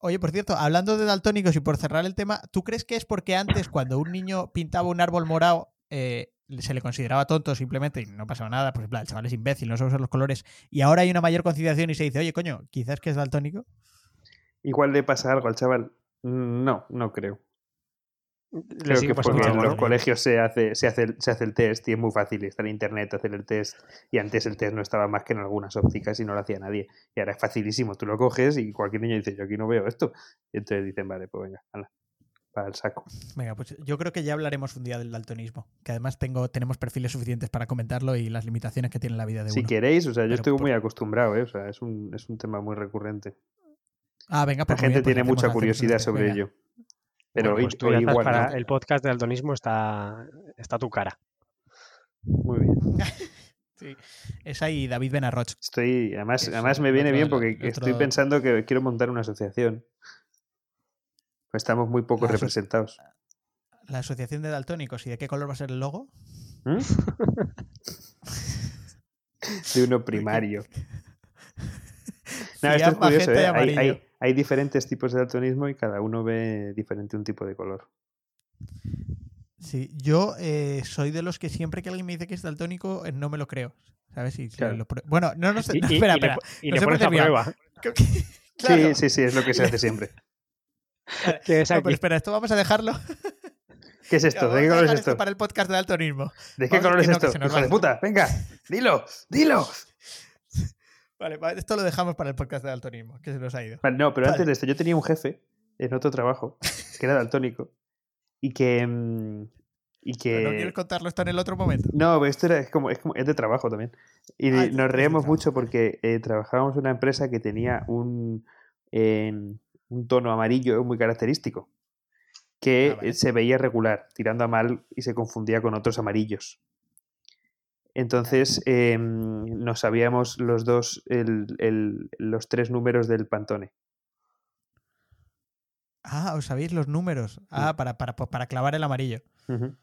Oye, por cierto, hablando de daltónicos y por cerrar el tema, ¿tú crees que es porque antes, cuando un niño pintaba un árbol morado, eh, se le consideraba tonto simplemente y no pasaba nada? Pues el chaval es imbécil, no sabe usar los colores. Y ahora hay una mayor conciliación y se dice, oye, coño, quizás que es daltónico. Igual le pasa algo al chaval. Mm, No, no creo. Creo que porque en los colegios se hace, se, hace, se hace el test y es muy fácil. Está en internet hacer el test. Y antes el test no estaba más que en algunas ópticas y no lo hacía nadie. Y ahora es facilísimo. Tú lo coges y cualquier niño dice, yo aquí no veo esto. Y entonces dicen, vale, pues venga, hala, para el saco. Venga, pues yo creo que ya hablaremos un día del daltonismo. Que además tengo, tenemos perfiles suficientes para comentarlo y las limitaciones que tiene la vida de Si uno. queréis, o sea, yo Pero estoy por- muy acostumbrado, ¿eh? O sea, es un, es un tema muy recurrente. Ah, venga, La pues muy gente bien, pues tiene mucha curiosidad sobre venga. ello. Pero Bueno, pues tú hoy ya estás igual, para ¿no? el podcast de daltonismo está, está tu cara. Muy bien. (laughs) Sí, es ahí David Benarroch. Estoy, además, Es además me viene otro- bien porque otro- estoy pensando que quiero montar una asociación. Pues estamos muy poco La representados. La Asociación de Daltónicos. ¿Y de qué color va a ser el logo? ¿Mm? (laughs) De uno primario. (laughs) No, esto es curioso, ¿eh? Hay, amarillo. hay- hay diferentes tipos de daltonismo y cada uno ve diferente un tipo de color. Sí, yo eh, soy de los que siempre que alguien me dice que es daltónico, eh, no me lo creo. ¿Sabes? Claro. lo bueno, no, no (laughs) sé. Y, no, (laughs) y- espera, y le, espera. y No le pones a prueba. (laughs) Claro. Sí, sí, sí, es lo que se hace siempre. ¿Qué es No, pero espera, esto vamos a dejarlo. ¿Qué es esto? ¿De qué color es dejar esto? Para el podcast de daltonismo. ¿De qué Vamos color es que esto? ¡Hijo de puta! ¡Venga! ¡Dilo! ¡Dilo! Vale, va, esto lo dejamos para el podcast de daltonismo, que se nos ha ido. Vale, no, pero Vale. antes de esto, yo tenía un jefe en otro trabajo que era daltónico y que. mm, Y que... Pero ¿No quieres contarlo esto en el otro momento? No, pero esto era, es, como, es, como- es de trabajo también. Y Ah, nos reíamos mucho porque eh, trabajábamos en una empresa que tenía un, eh, un tono amarillo muy característico, que Ah, vale. eh, se veía regular, tirando a mal y se confundía con otros amarillos. Entonces eh, nos sabíamos los dos el- el- los tres números del Pantone. Ah, os sabéis los números. Ah, para, para, para clavar el amarillo. Ujú.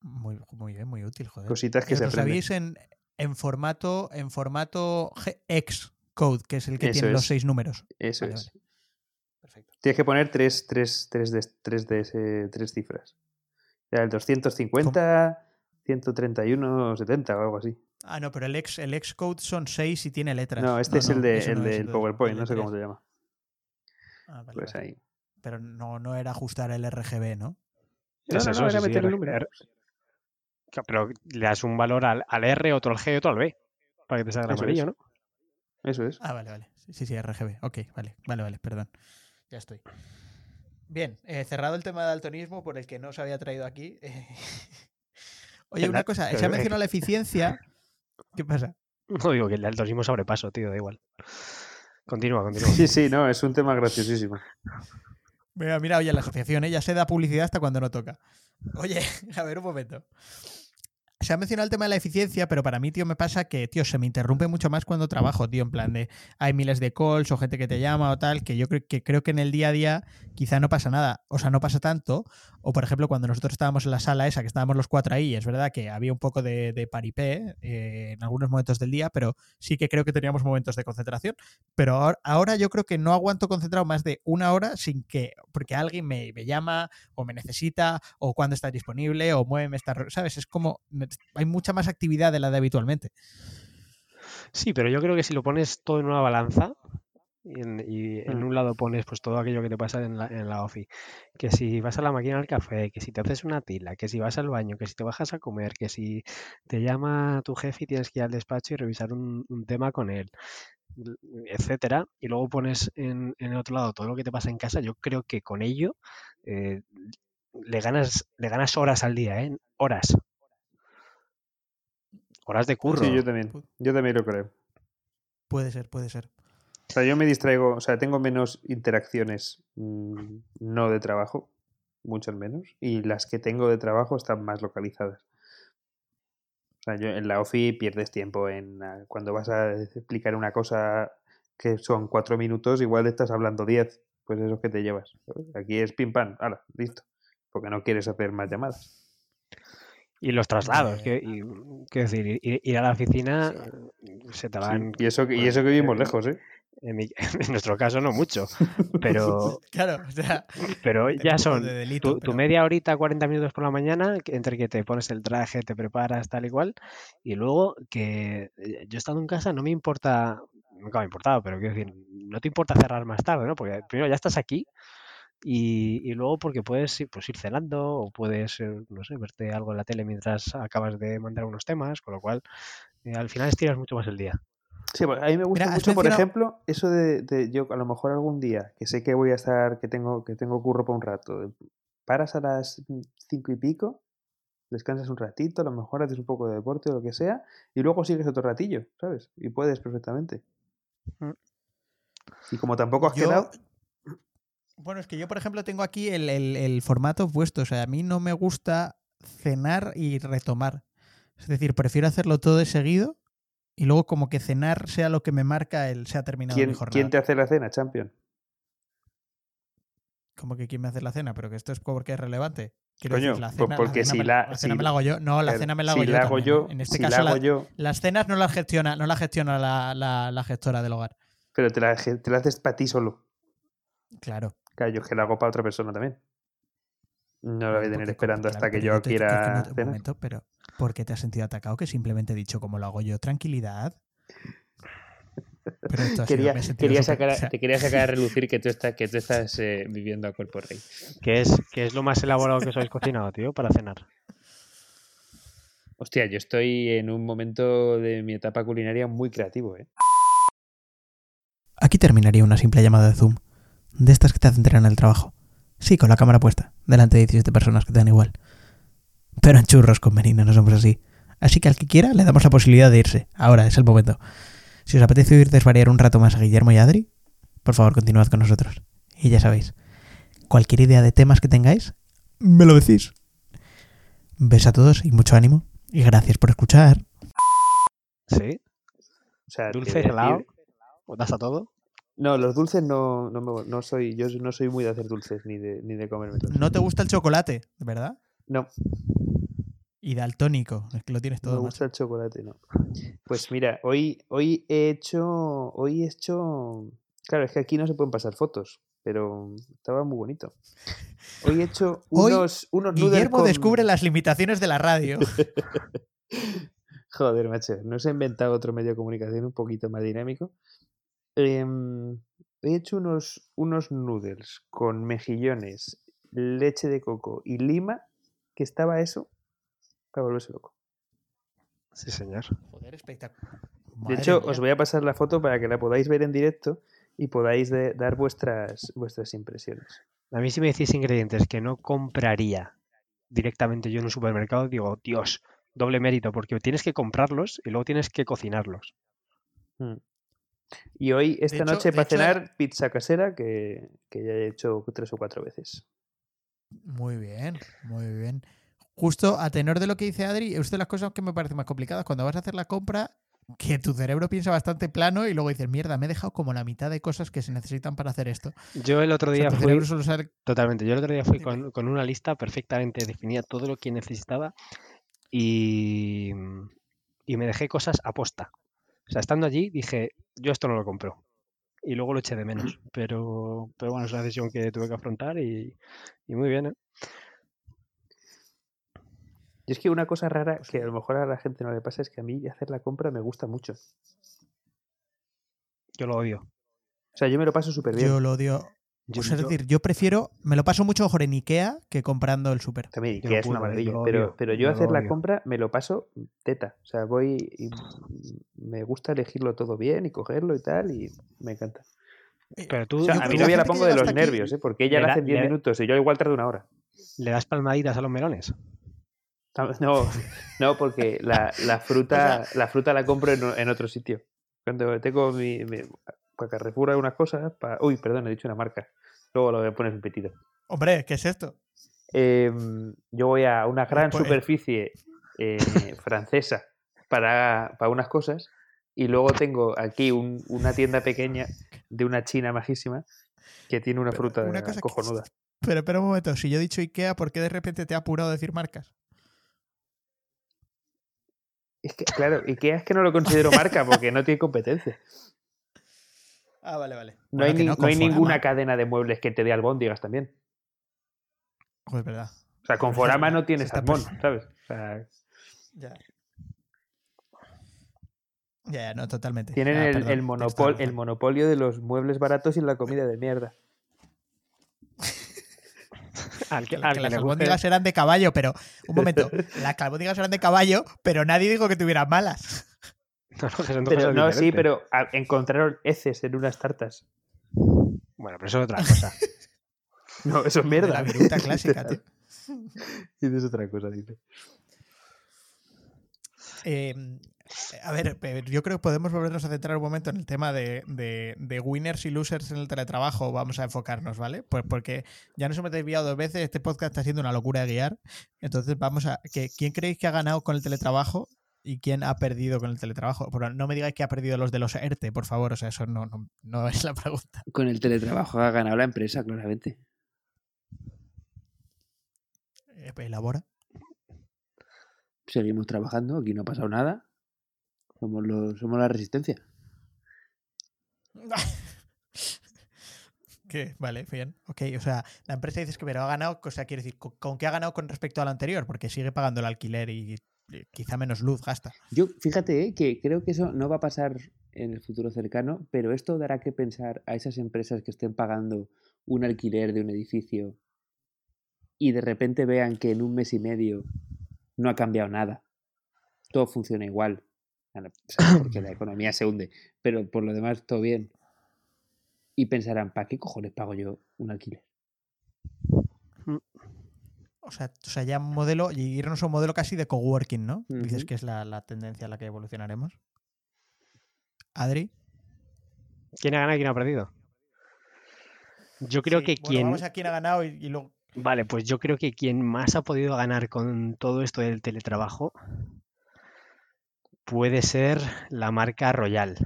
Muy, muy bien, muy útil, joder. Cositas que se lo aprenden. sabéis en, en formato en formato X code, que es el que Eso tiene los seis números. Eso Vale, es. vale. Perfecto. Tienes que poner tres, tres, tres, de, tres, de tres cifras. El 250, 131, 70 o algo así. Ah, no, pero el X, el X code son seis y tiene letras. No, este es el, de, el no del PowerPoint, el no sé cómo se llama. Ah, vale, Pues vale. ahí. Pero no, no era ajustar el RGB, ¿no? No, Es no, eso, no, sí, era sí, meter el R- número. Pero le das un valor al, al R, otro al G y otro al B. Para que te salga el amarillo, es. ¿no? Eso es. Ah, vale, vale. Sí, sí, sí, RGB. Ok, vale, vale, vale, perdón. Ya estoy. Bien, eh, cerrado el tema de daltonismo por el que no se había traído aquí. eh, (laughs) Oye, una cosa, se ha eh, mencionado la eficiencia. ¿Qué pasa? No digo que el daltonismo sobrepaso, tío, da igual. Continúa, continúa. Sí, sí, no, es un tema graciosísimo. Mira, mira, oye, la asociación, ¿eh? ya se da publicidad hasta cuando no toca. Oye, (laughs) a ver un momento. Se ha mencionado el tema de la eficiencia, pero para mí, tío, me pasa que, tío, se me interrumpe mucho más cuando trabajo, tío, en plan de hay miles de calls o gente que te llama o tal, que yo creo que, creo que en el día a día quizá no pasa nada, o sea, no pasa tanto. O, por ejemplo, cuando nosotros estábamos en la sala esa, que estábamos los cuatro ahí, es verdad que había un poco de, paripé eh, en algunos momentos del día, pero sí que creo que teníamos momentos de concentración. Pero ahora, ahora yo creo que no aguanto concentrado más de una hora sin que, porque alguien me, me llama o me necesita o cuando está disponible o muéveme esta, ¿sabes? Es como, hay mucha más actividad de la de habitualmente. Sí, pero yo creo que si lo pones todo en una balanza y en, y en Mm. un lado pones pues todo aquello que te pasa en la, en la ofi, que si vas a la máquina del café, que si te haces una tila, que si vas al baño, que si te bajas a comer, que si te llama tu jefe y tienes que ir al despacho y revisar un, un tema con él, etcétera, y luego pones en, en el otro lado todo lo que te pasa en casa, yo creo que con ello eh, le ganas, le ganas horas al día, ¿eh? Horas. Horas de curro. Sí, yo también. Yo también lo creo. Puede ser, puede ser. O sea, yo me distraigo, o sea, tengo menos interacciones mm, no de trabajo, muchas menos, y las que tengo de trabajo están más localizadas. O sea, yo en la OFI pierdes tiempo en ah, cuando vas a explicar una cosa que son cuatro minutos, igual estás hablando diez, pues eso que te llevas. Aquí es pim pam, hala, listo, porque no quieres hacer más llamadas. Y los traslados, Eh, que, y- quiero decir, ir, ir a la oficina se te Sí, van. Y eso, que- y eso que vivimos eh, lejos, ¿eh? En, mi- (laughs) en nuestro caso no mucho, pero, (laughs) Claro, o sea, pero ya son de delito, tu, media horita, 40 minutos por la mañana, entre que te pones el traje, te preparas, tal y cual, y luego que eh, yo estando en casa no me importa, nunca me ha importado, pero quiero decir, no te importa cerrar más tarde, ¿no? Porque primero ya estás aquí y, y luego porque puedes ir- pues, ir cenando o puedes, eh, no sé, verte algo en la tele mientras acabas de mandar unos temas, con lo cual eh, al final estiras mucho más el día. Sí, pues, a mí me gusta Mira, mucho, por mencionado- ejemplo, eso de, de yo a lo mejor algún día, que sé que voy a estar, que tengo, que tengo curro por un rato, de- paras a las cinco y pico, descansas un ratito, a lo mejor haces un poco de deporte o lo que sea, y luego sigues otro ratillo, ¿sabes? Y puedes perfectamente. Mm. Y como tampoco has Yo- quedado, Bueno, es que yo, por ejemplo, tengo aquí el, el- el formato opuesto. O sea, a mí no me gusta cenar y retomar. Es decir, prefiero hacerlo todo de seguido y luego como que cenar sea lo que me marca el se ha terminado ¿quién, mi jornada. quién te hace la cena, champion? Como que quién me hace la cena, pero que esto es porque es relevante. Quiero Coño, decir, la pues cena, la porque cena si me, la- la cena si- me la hago yo. No, la cena me la si hago yo. la hago yo, ¿eh? En este si caso, la la- hago yo, las cenas no las gestiona, no las gestiona la, la- la gestora del hogar. pero te la, te la haces para ti solo. Claro. Claro, yo es que la hago para otra persona también. No la voy a tener Porque- esperando claro, hasta que yo que- quiera no un momento, pero ¿por qué te has sentido atacado? Que simplemente he dicho como lo hago yo, tranquilidad. Pero esto Quería, quería sacar, a- o sea, te quería sacar a relucir que tú, estás que tú estás eh, viviendo a cuerpo rey. ¿Qué es, qué es lo más elaborado que os habéis cocinado, tío, para cenar? Hostia, yo estoy en un momento de mi etapa culinaria muy creativo, ¿eh? Aquí terminaría una simple llamada de Zoom. De estas que te hacen en el trabajo. Sí, con la cámara puesta, delante de 17 personas que te dan igual. Pero en churros con Menina no somos así. Así que al que quiera le damos la posibilidad de irse. Ahora es el momento. Si os apetece oír desvariar un rato más a Guillermo y Adri, por favor continuad con nosotros. Y ya sabéis, cualquier idea de temas que tengáis, me lo decís. Besos a todos y mucho ánimo. Y gracias por escuchar. ¿Sí? O sea, ¿Dulce, a helado? ¿O das a todo? No, los dulces no, no, me- no soy, yo no soy muy de hacer dulces ni de, ni de comerme dulces. No te gusta el chocolate, ¿verdad? No, Y daltónico, es que lo tienes todo me más. gusta el chocolate, no. Pues mira, hoy, hoy he hecho, hoy he hecho, claro, es que aquí no se pueden pasar fotos, pero estaba muy bonito. Hoy he hecho (laughs) Hoy, unos, noodles Guillermo con- descubre las limitaciones de la radio. (laughs) Joder, macho, no se ha inventado otro medio de comunicación un poquito más dinámico. Em, he hecho unos, unos noodles con mejillones, leche de coco y lima, que estaba eso para volverse loco. Sí, señor. Joder, espectacular. De hecho, os voy a pasar la foto para que la podáis ver en directo y podáis de- dar vuestras, vuestras impresiones. A mí si me decís ingredientes que no compraría directamente yo en un supermercado, digo, Dios, doble mérito, porque tienes que comprarlos y luego tienes que cocinarlos. Mm. Y hoy, esta hecho- noche, para hecho- cenar, pizza casera, que, que ya he hecho tres o cuatro veces. Muy bien, muy bien. Justo a tenor de lo que dice Adri, es de las cosas que me parecen más complicadas. Cuando vas a hacer la compra, que tu cerebro piensa bastante plano y luego dices, mierda, me he dejado como la mitad de cosas que se necesitan para hacer esto. Yo el otro O sea, día fui, cerebro solo sabe- totalmente, yo el otro día fui con, con una lista perfectamente definida todo lo que necesitaba y, y me dejé cosas a posta. O sea, estando allí dije, yo esto no lo compro. Y luego lo eché de menos. (clears throat) Pero, pero bueno, es una decisión que tuve que afrontar y, y muy bien, ¿eh? Y es que una cosa rara que a lo mejor a la gente no le pasa es que a mí hacer la compra me gusta mucho. Yo lo odio. O sea, yo me lo paso súper bien. Yo lo odio. Yo- sea, es yo- decir, yo prefiero, me lo paso mucho mejor en Ikea que comprando el súper. También Ikea es una puedo, eh, maravilla. pero, pero yo hacer la compra me lo paso teta. O sea, voy y me gusta elegirlo todo bien y cogerlo y tal y me encanta. Pero tú, O sea, a mi novia la pongo de los aquí nervios, ¿eh? porque ella la hace en 10 le- minutos y yo igual tardo una hora. le das palmaditas a los melones. Tam- No, (laughs) no porque la, la fruta (laughs) la fruta la compro en, otro sitio. Cuando tengo mi... mi para Carrefour hay unas cosas... pa- uy, perdón, he dicho una marca. Luego lo voy a poner un pitido. Hombre, ¿qué es esto? Em, yo voy a una gran Pues- superficie eh, francesa para, para unas cosas y luego tengo aquí un- una tienda pequeña de una china majísima que tiene una Pero fruta una cosa que- cojonuda. Pero espera un momento, si yo he dicho Ikea, ¿por qué de repente te ha apurado a decir marcas? Es que, claro, IKEA es que no lo considero marca porque no tiene competencia. (laughs) Ah, vale, vale. No Bueno, hay, que ni- no, no con hay ninguna cadena de muebles que te dé albóndigas también. Joder, verdad. O sea, con Forama no tienes salmón, (laughs) ¿sabes? O sea, Ya. Ya, ya, no, totalmente. tienen Ah, el, perdón, monopol- monopolio de los muebles baratos y la comida de mierda. (laughs) Al que, al que que las albóndigas eran de caballo, pero. Un momento. (laughs) las albóndigas eran de caballo, pero nadie dijo que tuvieran malas. (laughs) No, no, que son dos Pero cosas no, sí, pero encontraron heces en unas tartas. Bueno, pero eso es otra cosa. (laughs) No, eso es De mierda. La viruta clásica, (laughs) tío. Dices otra cosa, dice. Eh, a ver, yo creo que podemos volvernos a centrar un momento en el tema de, de- de winners y losers en el teletrabajo. Vamos a enfocarnos, ¿vale? Pues porque ya nos hemos desviado dos veces. Este podcast está siendo una locura de guiar. Entonces, vamos a. Que, ¿Quién creéis que ha ganado con el teletrabajo y quién ha perdido con el teletrabajo? Pero no me digáis que ha perdido los de los ERTE, por favor. O sea, eso no, no, no es la pregunta. Con el teletrabajo ha ganado la empresa, claramente. Eh, elabora. Seguimos trabajando, aquí no ha pasado nada. Somos, los, somos la resistencia. (laughs) ¿Qué? Vale, bien. Ok, o sea, la empresa dices que pero ha ganado, o sea, quiere decir, ¿con, con qué ha ganado con respecto al anterior? Porque sigue pagando el alquiler y quizá menos luz gasta. Yo, fíjate, eh, que creo que eso no va a pasar en el futuro cercano, pero esto dará que pensar a esas empresas que estén pagando un alquiler de un edificio y de repente vean que en un mes y medio no ha cambiado nada. Todo funciona igual. Bueno, o sea, Porque la (coughs) economía se hunde, pero por lo demás todo bien. Y pensarán, ¿para qué cojones pago yo un alquiler? O sea, o sea, ya un modelo, y irnos a un modelo casi de coworking, ¿no? Dices que es la, la tendencia a la que evolucionaremos. Adri. ¿Quién ha ganado y quién ha perdido? Yo creo Sí, que bueno, quien. Vamos a quién ha ganado y, y luego. Vale, pues yo creo que quien más ha podido ganar con todo esto del teletrabajo puede ser la marca Royal.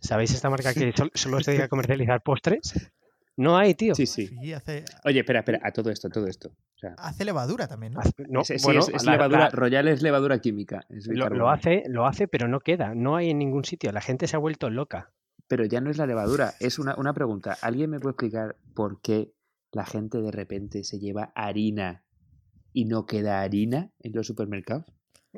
¿Sabéis esta marca que sol- solo se dedica a comercializar postres? No hay, tío. Sí, sí. Sí, hace, Oye, espera, espera, a todo esto, a todo esto. O sea, hace levadura también, ¿no? Hace- no, es, sí, bueno, es, es la- levadura, la- Royal es levadura química. es lo, lo hace, lo hace, pero no queda. No hay en ningún sitio. La gente se ha vuelto loca. Pero ya no es la levadura, es una, una pregunta. ¿Alguien me puede explicar por qué la gente de repente se lleva harina y no queda harina en los supermercados?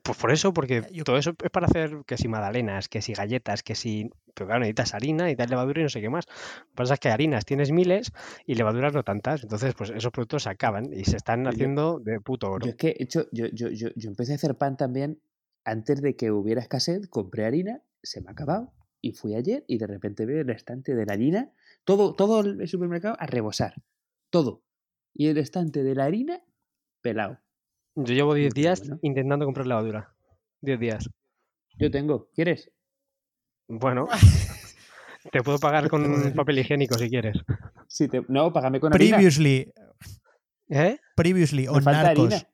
Pues por eso, porque yo- todo eso es para hacer que si magdalenas, que si galletas, que si... Pero claro, necesitas harina, necesitas levadura y no sé qué más. Lo que pasa es que harinas tienes miles y levaduras no tantas. Entonces, pues esos productos se acaban y se están Yo- haciendo de puto oro. Yo es que he hecho, yo, yo, yo, yo empecé a hacer pan también antes de que hubiera escasez, compré harina, se me ha acabado y fui ayer y de repente veo el estante de la harina, todo, todo el supermercado a rebosar, todo. Y el estante de la harina pelado. Yo llevo 10 Qué días bueno. intentando comprar levadura. 10 días. Yo tengo, ¿quieres? Bueno, (laughs) te puedo pagar con papel higiénico si quieres. (laughs) Sí, te- no, págame con harina. Previously, ¿Eh? previously, falta Narcos. harina.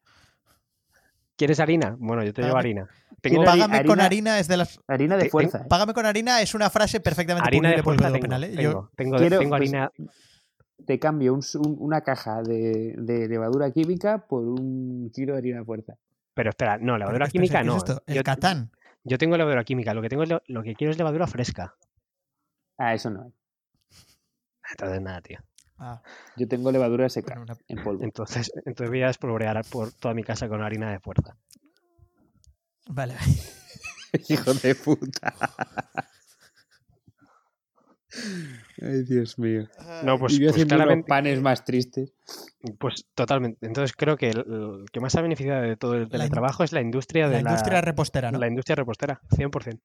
¿Quieres harina? Bueno, yo te llevo Págame- harina. Tengo Págame con harina- harina es de las. Harina de fuerza. ¿eh? Págame con harina es una frase perfectamente harina de punible por el fuerza. Tengo, Penal. ¿eh? Yo- tengo, tengo, Quiero, tengo pues, harina. te cambio un s- un- una caja de, de levadura química por un kilo de harina de fuerza. Pero espera, no, levadura química ¿qué no. es esto? El Yo, Catán. Yo tengo levadura química. Lo que tengo es lo que quiero es levadura fresca. Ah, eso no hay. Entonces nada, tío. Ah, Yo tengo levadura seca bueno, una- en polvo. Entonces, entonces voy a espolvorear por toda mi casa con harina de fuerza. Vale. (laughs) Hijo de puta. (laughs) Ay, Dios mío. No, pues, y pues claramente, panes más tristes. pues totalmente. Entonces creo que el, el que más se ha beneficiado de todo el teletrabajo es la industria de La industria repostera, ¿no? la industria repostera, 100%.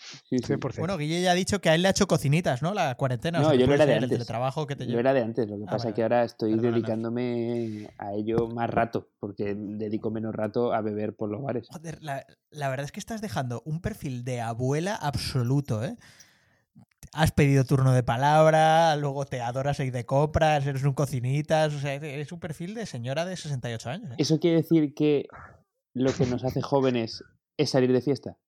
Sí, sí. 100%. Bueno, Guille ya ha dicho que a él le ha hecho cocinitas, ¿no? La cuarentena. o No, sea, que yo puede era de el antes. teletrabajo que te Yo lleva. era de antes, lo que Ah, pasa es que ahora estoy Perdóname. dedicándome a ello más rato, porque dedico menos rato a beber por los bares. Joder, la, la verdad es que estás dejando un perfil de abuela absoluto, ¿eh? Has pedido turno de palabra, luego te adoras ir de compras, eres un cocinitas, o sea, eres un perfil de señora de 68 años. ¿eh? ¿Eso quiere decir que lo que nos hace jóvenes es salir de fiesta?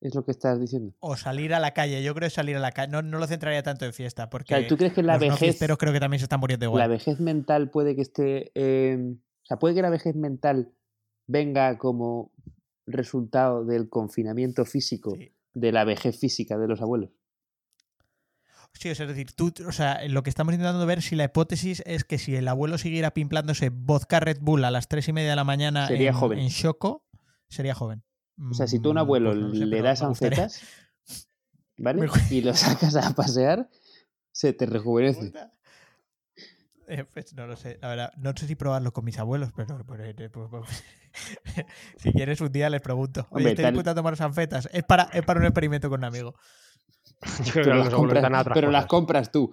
¿Es lo que estás diciendo? O salir a la calle, yo creo que salir a la calle. No, no lo centraría tanto en fiesta, porque Claro, ¿Tú crees que la los vejez, fiesteros creo que también se están muriendo igual. la vejez mental puede que esté... eh, o sea, puede que la vejez mental venga como resultado del confinamiento físico, Sí. de la vejez física de los abuelos. Sí, es decir, tú, o sea, lo que estamos intentando ver si la hipótesis es que si el abuelo siguiera pimplándose vodka Red Bull a las tres y media de la mañana Sería en, joven. en Choco, sería joven. O sea, si tú a un Mm, abuelo pues no lo sé, le das ancetas, (laughs) ¿vale? Me Y lo sacas a pasear, se te rejuvenece. Eh, pues no lo sé, la verdad, no sé si probarlo con mis abuelos, pero, pero, eh, pues, pues, (laughs) si quieres un día les pregunto. Oye, Hombre, estoy tal- a tomar anfetas. Es para, es para un experimento con un amigo. (laughs) Yo creo que las compras, a pero las compras tú.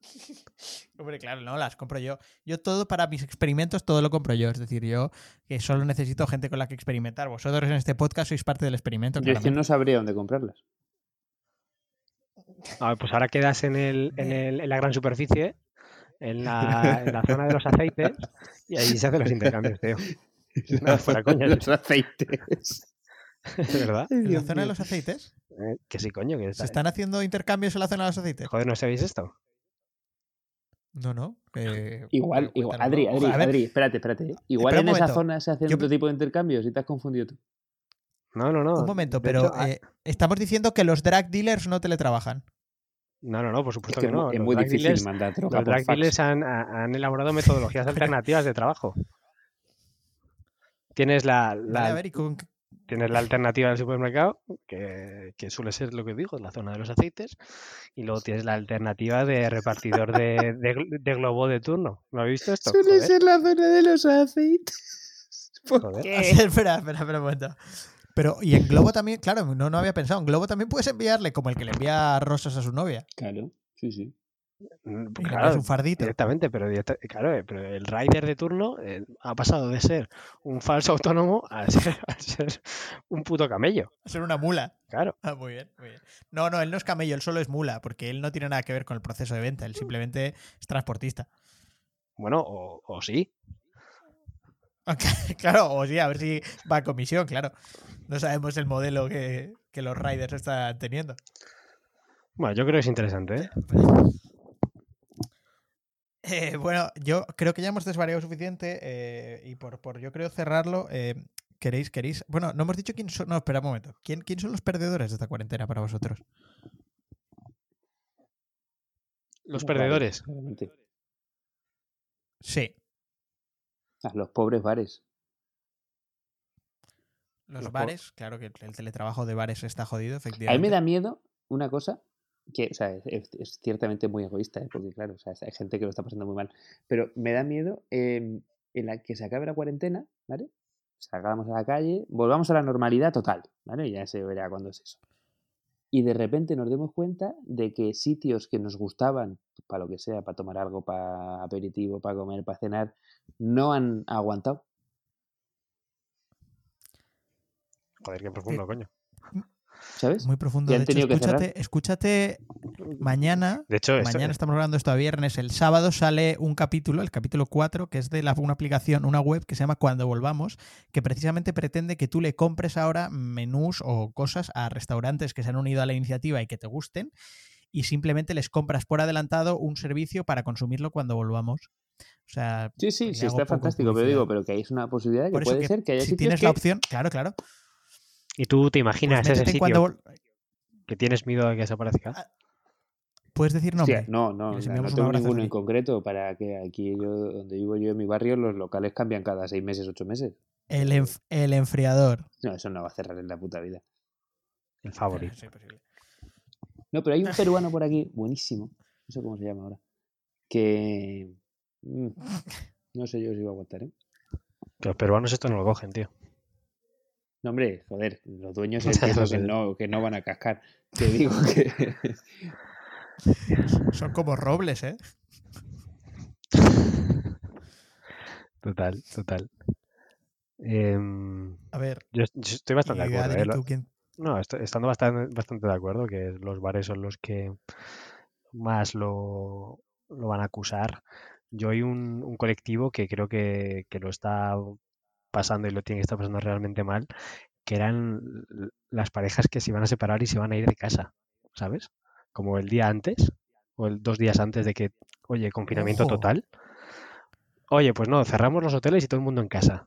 (laughs) Hombre, claro, no, las compro yo. Yo todo para mis experimentos, todo lo compro yo. Es decir, yo que solo necesito gente con la que experimentar. Vosotros en este podcast sois parte del experimento. Yo es que no sabría dónde comprarlas. Ah, pues ahora quedas en, el, en, el- en la gran superficie, en la, (laughs) en la zona de los aceites, y ahí se hacen los intercambios, tío. No, fuera coña, Los aceites. (laughs) ¿De verdad? ¿En la zona de los aceites? Eh, que sí, coño. Que ¿Se está- están haciendo intercambios en la zona de los aceites? Joder, ¿no sabéis esto? No, no. eh, Igual, pero igual. Adri. Adri, Adri, espérate, espérate. ¿eh? Igual Espera en esa zona se hacen Yo- otro tipo de intercambios y te has confundido tú. No, no, no. Un momento, pero hecho, ah, eh, estamos diciendo que los drag dealers no teletrabajan. No, no, no, por Es supuesto que no. es Los muy drag difícil dealers- mandar droga Los drag fax. dealers han, ha- han elaborado metodologías (laughs) alternativas de trabajo. Tienes la, la- Vale, a ver, ¿y con qué- tienes la alternativa del supermercado, que, que suele ser lo que digo, la zona de los aceites, y luego tienes la alternativa de repartidor de, de, de globo de turno. ¿No habéis visto esto? Suele Joder, ser la zona de los aceites. (laughs) ¿Por Joder. qué? espera, espera, espera un momento. Pero, y en Globo también, claro, no, no había pensado. En Globo también puedes enviarle como el que le envía rosas a su novia. Claro, sí, sí. Mm, envías Claro, un fardito. directamente, pero, directa- claro, eh, pero el rider de turno eh, ha pasado de ser un falso autónomo a (laughs) ser, a ser un puto camello. A ser una mula. Claro. Ah, muy bien, muy bien. No, no, él no es camello, él solo es mula, porque él no tiene nada que ver con el proceso de venta, él simplemente es transportista. Bueno, o, o sí. (laughs) Claro, o sí, a ver si va a comisión, claro. No sabemos el modelo que, que los riders están teniendo. Bueno, yo creo que es interesante, ¿eh? Eh, bueno, yo creo que ya hemos desvariado suficiente eh, y por, por yo creo cerrarlo, eh, queréis, queréis. Bueno, no hemos dicho quién son. No, espera un momento. ¿Quién, quién son los perdedores de esta cuarentena para vosotros? Los perdedores. claramente. Sí, Ah, los pobres bares. los Los po- bares. Claro que el teletrabajo de bares está jodido, A efectivamente. mí me da miedo una cosa que, o sea, es, ciertamente muy egoísta, ¿eh? porque claro, o sea, hay gente que lo está pasando muy mal, pero me da miedo eh, en la que se acabe la cuarentena, ¿vale? Salgamos a la calle, volvamos a la normalidad total, ¿vale? Ya se verá cuándo es eso. Y de repente nos demos cuenta de que sitios que nos gustaban, para lo que sea, para tomar algo, para aperitivo, para comer, para cenar, no han aguantado. Joder, qué profundo, coño. ¿Sabes? Muy profundo. De hecho, escúchate, escúchate mañana. De hecho, esto- Mañana estamos grabando esto a viernes. El sábado sale un capítulo, el capítulo 4, que es de la- una aplicación, una web que se llama Cuando Volvamos, que precisamente pretende que tú le compres ahora menús o cosas a restaurantes que se han unido a la iniciativa y que te gusten, y simplemente les compras por adelantado un servicio para consumirlo cuando volvamos. O sea, Sí, sí, sí, está fantástico, pero digo, pero que hay una posibilidad de que puede que ser que haya si sitios tienes que... la opción, claro, claro. Y tú te Pues imaginas ese métete en sitio cuando que tienes miedo de que desaparezca. Ah, Puedes decir nombre. no, no, o sea, no tengo ninguno en concreto para que aquí yo, donde vivo yo en mi barrio, los locales cambian cada seis meses, ocho meses. El, enf- el enfriador. No, eso no va a cerrar en la puta vida. El favorito. Sí, posible. No, pero hay un (laughs) peruano por aquí, buenísimo, no sé cómo se llama ahora, que... mm, (laughs) no sé yo si va a aguantar, ¿eh? Que los peruanos esto no lo cogen, tío. No, hombre, joder, los dueños (laughs) entiendo que no, que no van a cascar. (laughs) Te digo que... (laughs) Son como robles, ¿eh? Total, total. Em, A ver. yo, yo estoy bastante de acuerdo. Adri, ¿eh? Lo- ¿tú quién- No, estoy, estando bastante, bastante de acuerdo que los bares son los que más lo, lo van a acusar. Yo hay un, un colectivo que creo que, que lo está pasando y lo tiene que estar pasando realmente mal, que eran las parejas que se iban a separar y se van a ir de casa, ¿sabes? Como el día antes o el dos días antes de que, oye, confinamiento total. Oye, pues no, cerramos los hoteles y todo el mundo en casa.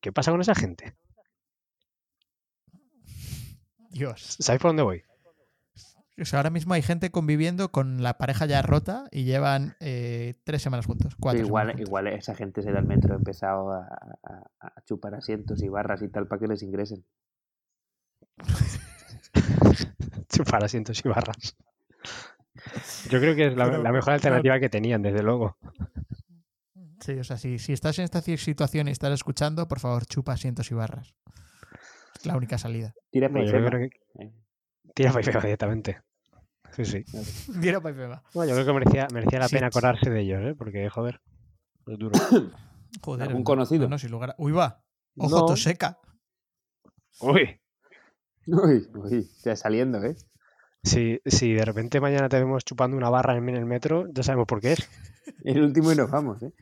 ¿Qué pasa con esa gente? Dios. ¿Sabes por dónde voy? O sea, ahora mismo hay gente conviviendo con la pareja ya rota y llevan eh, tres semanas juntos. Cuatro igual, semanas juntos. igual esa gente se da al metro ha empezado a, a- a chupar asientos y barras y tal para que les ingresen. (laughs) Chupar asientos y barras. Yo creo que es la, Pero, la mejor alternativa que tenían, desde luego. Sí, o sea, si, si estás en esta ci- situación y estás escuchando, por favor, chupa asientos y barras. Es la única salida. Tira yo Paifema. creo que Eh, tira para directamente. Sí, sí. Mira, pa' ahí me va. Bueno, yo creo que merecía, merecía la Sí. pena acordarse de ellos, ¿eh? Porque, joder, es duro. (coughs) Joder. ¿Algún no- conocido? No, no, sin lugar a- Uy, va. Ojo, No. toseca. Uy, Uy, uy, ya saliendo, ¿eh? si, si de repente mañana te vemos chupando una barra en el metro, ya sabemos por qué es. (laughs) El último y nos vamos, ¿eh?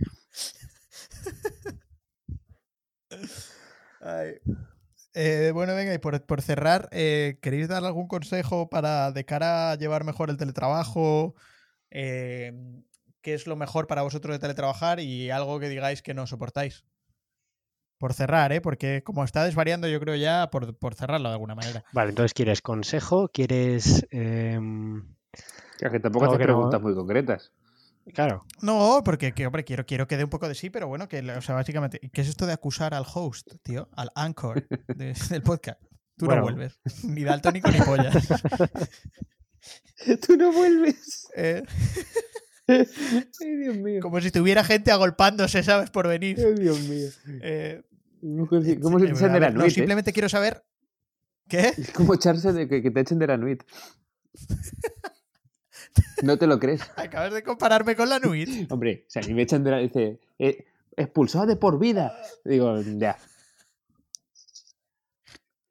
(laughs) Eh, bueno, venga, y por, por cerrar, eh, ¿queréis dar algún consejo para de cara a llevar mejor el teletrabajo? Eh, ¿Qué es lo mejor para vosotros de teletrabajar y algo que digáis que no soportáis? Por cerrar, ¿eh? Porque como está desvariando, yo creo ya por, por cerrarlo de alguna manera. Vale, entonces, ¿quieres consejo? ¿Quieres...? em, que tampoco haces que no- preguntas muy concretas. Claro, No, porque que, hombre, quiero, quiero que dé un poco de sí, pero bueno, que, o sea, básicamente, ¿qué es esto de acusar al host, tío? Al anchor de- (laughs) del podcast. Tú Bueno. no vuelves. Ni daltónico ni pollas. (laughs) Tú no vuelves. Eh, (laughs) Ay, Dios mío. como si tuviera gente agolpándose, ¿sabes? Por venir. Ay, Dios mío. Eh, ¿Cómo cómo eh, echen a de la no, nuit, eh? simplemente quiero saber. ¿Qué? Es como echarse de que, que te echen de la nuit. No te lo crees. (laughs) Acabas de compararme con la Nuit. (laughs) Hombre, si a mí me echan de la... Dice, eh, expulsado de por vida. Digo, ya.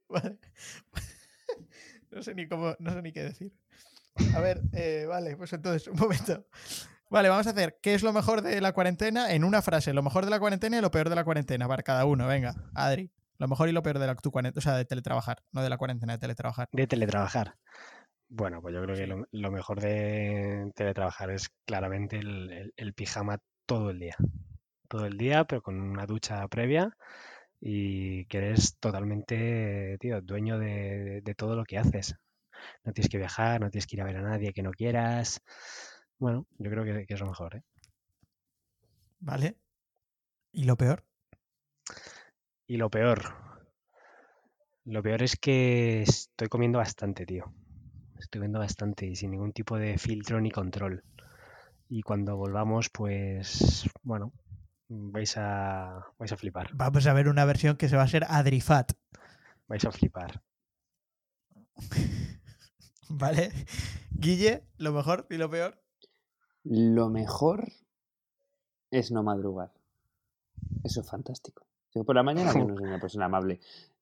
Vale. (laughs) No sé ni cómo, no sé ni qué decir. A ver, eh, vale, pues entonces, un momento. Vale, vamos a hacer ¿qué es lo mejor de la cuarentena? En una frase, lo mejor de la cuarentena y lo peor de la cuarentena, para cada uno. Venga, Adri. Lo mejor y lo peor de la tu cuarentena, o sea, de teletrabajar, no de la cuarentena, de teletrabajar. de teletrabajar. Bueno, pues yo creo que lo, lo mejor de teletrabajar es claramente el, el- el pijama todo el día. Todo el día, pero con una ducha previa y que eres totalmente, tío, dueño de, de todo lo que haces. No tienes que viajar, no tienes que ir a ver a nadie que no quieras. Bueno, yo creo que, que es lo mejor, ¿eh? ¿Vale? ¿Y lo peor? Y lo peor. Lo peor es que estoy comiendo bastante, tío. Estoy comiendo bastante y sin ningún tipo de filtro ni control. Y cuando volvamos, pues, bueno, vais a, vais a flipar. Vamos a ver una versión que se va a ser Adrifat. Vais a flipar. (laughs) ¿Vale? Guille, lo mejor y lo peor. Lo mejor es no madrugar. Eso es fantástico. Yo por la mañana yo no (laughs) soy una persona amable.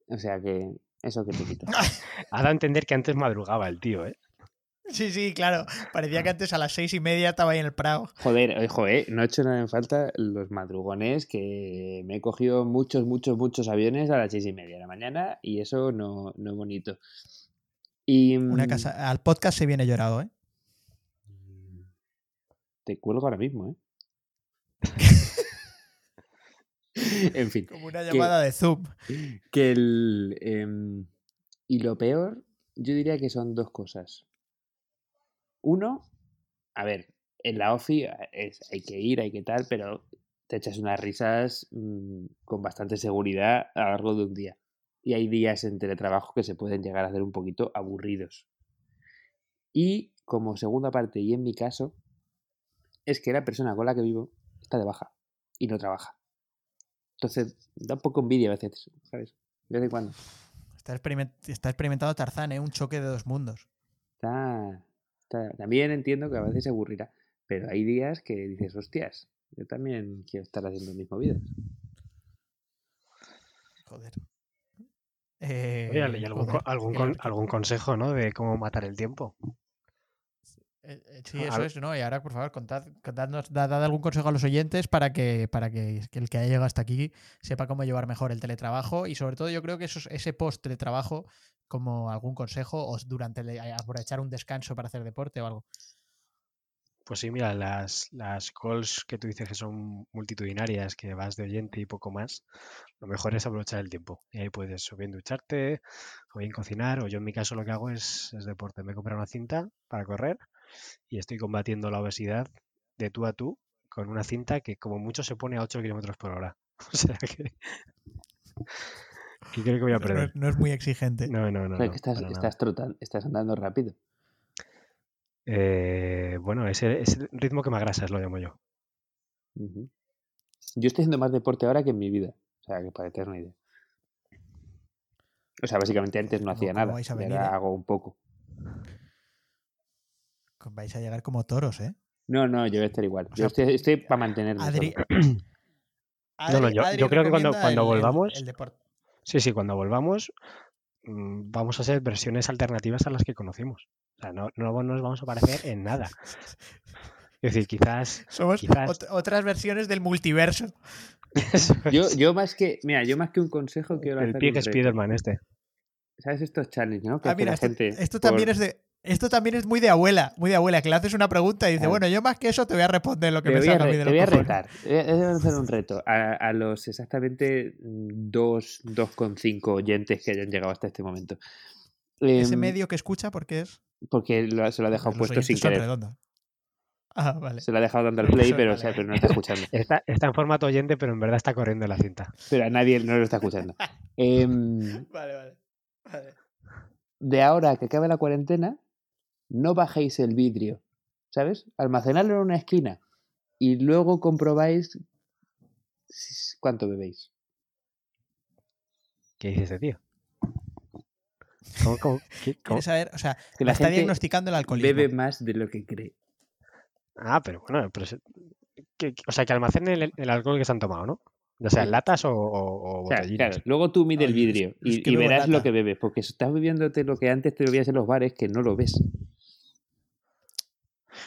O sea que eso que te quita. (laughs) Ha dado a entender que antes madrugaba el tío, ¿eh? Sí, sí, claro. Parecía que antes a las seis y media estaba ahí en el Prado. Joder, ojo, eh, no he hecho nada en falta los madrugones que me he cogido muchos, muchos, muchos aviones a las seis y media de la mañana y eso no, no es bonito. Y Una mm, casa, al podcast se viene llorado, ¿eh? Te cuelgo ahora mismo, ¿eh? (laughs) (laughs) en fin, Como una llamada de Zoom. que el... em, y lo peor, yo diría que son dos cosas. Uno, a ver, en la OFI es, hay que ir, hay que tal, pero te echas unas risas mm, con bastante seguridad a lo largo de un día. Y hay días en teletrabajo que se pueden llegar a hacer un poquito aburridos. Y como segunda parte, y en mi caso, es que la persona con la que vivo está de baja y no trabaja. Entonces, da un poco envidia a veces, ¿sabes? De vez en cuando. Está, experiment- está experimentando Tarzán, ¿eh? Un choque de dos mundos. Está, está- También entiendo que a veces se aburrirá, pero hay días que dices, hostias, yo también quiero estar haciendo mis movidas. Joder. Eh, Oye, ¿y algún, joder, algún, algún consejo, ¿no? De cómo matar el tiempo. Eh, eh, Sí, eso es, ¿no? Y ahora, por favor, contad, contadnos, dad, dad algún consejo a los oyentes para que, para que, que el que haya llegado hasta aquí sepa cómo llevar mejor el teletrabajo y sobre todo yo creo que eso, es- ese post teletrabajo, como algún consejo o durante el- aprovechar un descanso para hacer deporte o algo. Pues sí, mira, las, las calls que tú dices que son multitudinarias, que vas de oyente y poco más, lo mejor es aprovechar el tiempo. Y ahí puedes o bien ducharte, o bien cocinar, o yo en mi caso lo que hago es, es deporte. Me he comprado una cinta para correr y estoy combatiendo la obesidad de tú a tú con una cinta que como mucho se pone a 8 kilómetros por hora. (laughs) O sea que... Y creo que voy a No, perder. no es muy exigente. No, no, no. Que estás, estás trotando, estás andando rápido. Eh, bueno, ese es el ritmo que me agrasas, lo llamo yo. Yo estoy haciendo más deporte ahora que en mi vida. O sea, que para que una idea. O sea, básicamente antes no ¿Cómo- hacía nada. venir, ahora eh? hago un poco. Vais a llegar como toros, ¿eh? No, no, yo voy a estar igual. O yo sea, estoy, estoy para mantenerme. (clears throat) Adri. No, no, yo- yo creo que cuando- cuando el- el- volvamos- el deporte. Sí, sí, cuando volvamos mm, vamos a ser versiones alternativas a las que conocimos. O sea, no, no nos vamos a parecer en nada. (laughs) Es decir, quizás... Somos Quizás- ot- otras versiones del multiverso. (laughs) Yo, yo más que, mira, yo más que un consejo quiero el hacer pie un que reto. Spiderman este. ¿Sabes estos challenges, no? Que Ah, mira, la esto, gente esto también por- es de. Esto también es muy de abuela, muy de abuela, que le haces una pregunta y dice, Claro. bueno, yo más que eso te voy a responder lo que Te me salga a mí de te voy a cojones". retar. Voy a, hacer un reto a, a los exactamente mm, dos- 2,5 oyentes que hayan llegado hasta este momento. Ese Em, medio que escucha porque es. Porque lo- se lo ha dejado puesto sin querer. redondos. Ah, vale. Se lo ha dejado dando al play, Eso, pero, o vale, sea, vale. pero no está escuchando. (laughs) Está, está en formato oyente, pero en verdad está corriendo la cinta. Pero a nadie no lo está escuchando. (laughs) Em, Vale, vale. vale. de ahora que acabe la cuarentena, no bajéis el vidrio, ¿sabes? Almacenadlo en una esquina y luego comprobáis cuánto bebéis. ¿Qué dice ese tío? ¿Cómo, cómo, qué- (laughs) cómo? ¿Quieres saber? O sea, Que la está gente diagnosticando el alcoholismo. Bebe más de lo que cree. Ah, pero bueno, pero se- que- o sea, que almacenen el, el alcohol que se han tomado, ¿no? Ya sea en latas o, o- o O sea, claro, luego tú mide el vidrio es y, que y verás lo que bebes, porque estás bebiéndote lo que antes te bebías en los bares que no lo ves.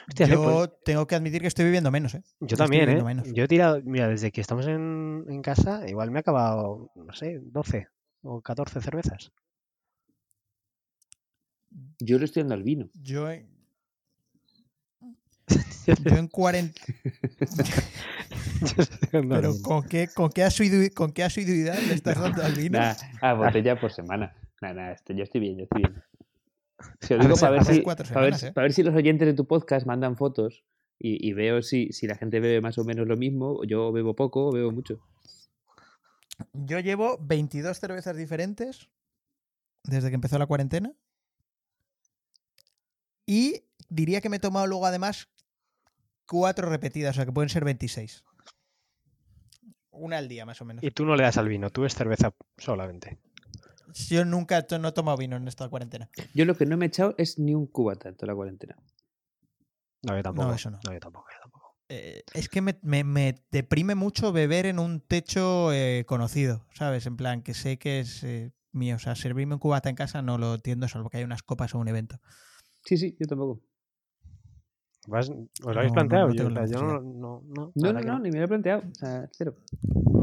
Hostia, Yo pues- tengo que admitir que estoy viviendo menos, ¿eh? Yo estoy también, ¿eh? menos. Yo he tirado, mira, desde que estamos en, en casa, igual me he acabado, no sé, 12 o 14 cervezas. Yo le estoy dando al vino. Yo en, (laughs) yo en 40. Pero ¿con qué, con, qué asidu- ¿con qué asiduidad le estás dando al vino? Nah, a botella por semana. Nada, nada, esto- yo estoy bien, yo estoy bien. Se lo A digo ver, para ver, si, para, ver, ¿eh? para ver si los oyentes de tu podcast mandan fotos y, y veo si, si la gente bebe más o menos lo mismo, o yo bebo poco o bebo mucho. Yo llevo 22 cervezas diferentes desde que empezó la cuarentena. Y diría que me he tomado luego además cuatro repetidas, o sea que pueden ser 26. Una al día más o menos. Y tú no le das al vino, tú es cerveza solamente. Yo nunca to- no he tomado vino en esta cuarentena. Yo lo que no me he echado es ni un cubata en toda la cuarentena. No, yo tampoco. eso no. yo tampoco, yo tampoco. Eh, es que me, me- me deprime mucho beber en un techo eh, conocido, ¿sabes? En plan, que sé que es eh, mío. O sea, servirme un cubata en casa no lo entiendo, salvo que haya unas copas o un evento. Sí, sí, yo tampoco. Vas- ¿Os lo habéis No, no, planteado? no yo, no, no, no, No, no, no, ni me lo he planteado. O sea, cero.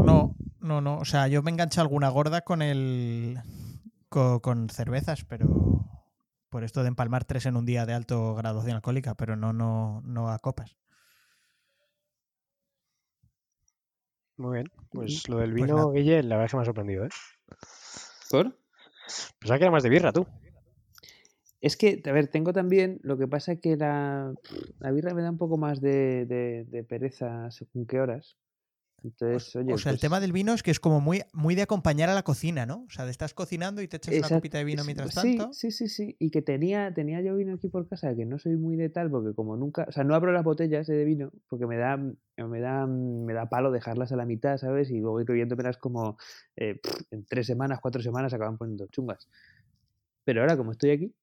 No, no, no. O sea, yo me engancho a alguna gorda con el. Co- con, cervezas, pero. Por esto de empalmar tres en un día de alto graduación alcohólica, pero no, no, no a copas. Muy bien. Pues lo del Pues vino, nada. Guille, la verdad es que me ha sorprendido, ¿eh? ¿Por? Pensaba que era más de birra, tú. Es que, a ver, tengo también, lo que pasa es que la, la birra me da un poco más de, de- de pereza según qué horas. Entonces, oye, o sea, el pues, tema del vino es que es como muy, muy de acompañar a la cocina, ¿no? O sea, de estás cocinando y te echas una copita de vino mientras sí, tanto. Sí, sí, sí. Y que tenía, tenía yo vino aquí por casa, que no soy muy de tal, porque como nunca, o sea, no abro las botellas de vino, porque me da, me da, me da palo dejarlas a la mitad, ¿sabes? Y luego ir bebiéndomelas como eh, en tres semanas, cuatro semanas se acaban poniendo chungas. Pero ahora, como estoy aquí,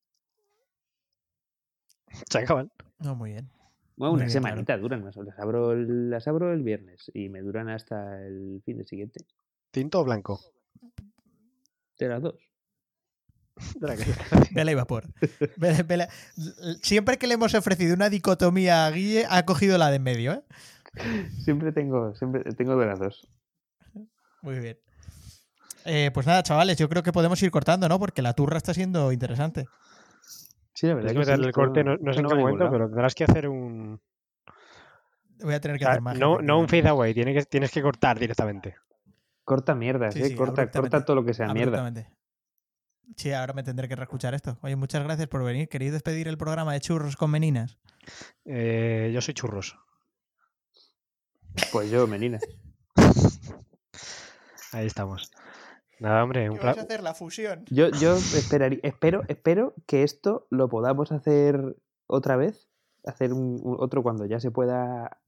Se acaban. No, muy bien. Bueno, una bien, claro. semanita duran más. o Las abro, el- las abro el viernes y me duran hasta el fin de siguiente. ¿Tinto o blanco? De las dos. (laughs) Vela y vapor. Vela- vela- Siempre que le hemos ofrecido una dicotomía a Guille, ha cogido la de en medio, ¿eh? Siempre tengo, siempre tengo de las dos. Muy bien. Eh, pues nada, chavales, yo creo que podemos ir cortando, ¿no? Porque la turra está siendo interesante. Sí, la que meterle el corte, no, no sé en qué momento, pero tendrás que hacer un, voy a tener que O sea, hacer magia. no, no un fade away, tienes que, tienes que cortar directamente. Corta mierdas, Sí, ¿eh? sí, corta, corta todo lo que sea mierda. Sí, ahora me tendré que reescuchar esto. Oye, muchas gracias por venir. ¿Queréis despedir el programa de churros con meninas? Eh, yo soy churros. Pues yo, menina. (laughs) Ahí estamos. Nada, hombre, un Que vais a hacer la fusión. Yo, yo esperaría, espero, espero que esto lo podamos hacer otra vez, hacer un, un- otro cuando ya se pueda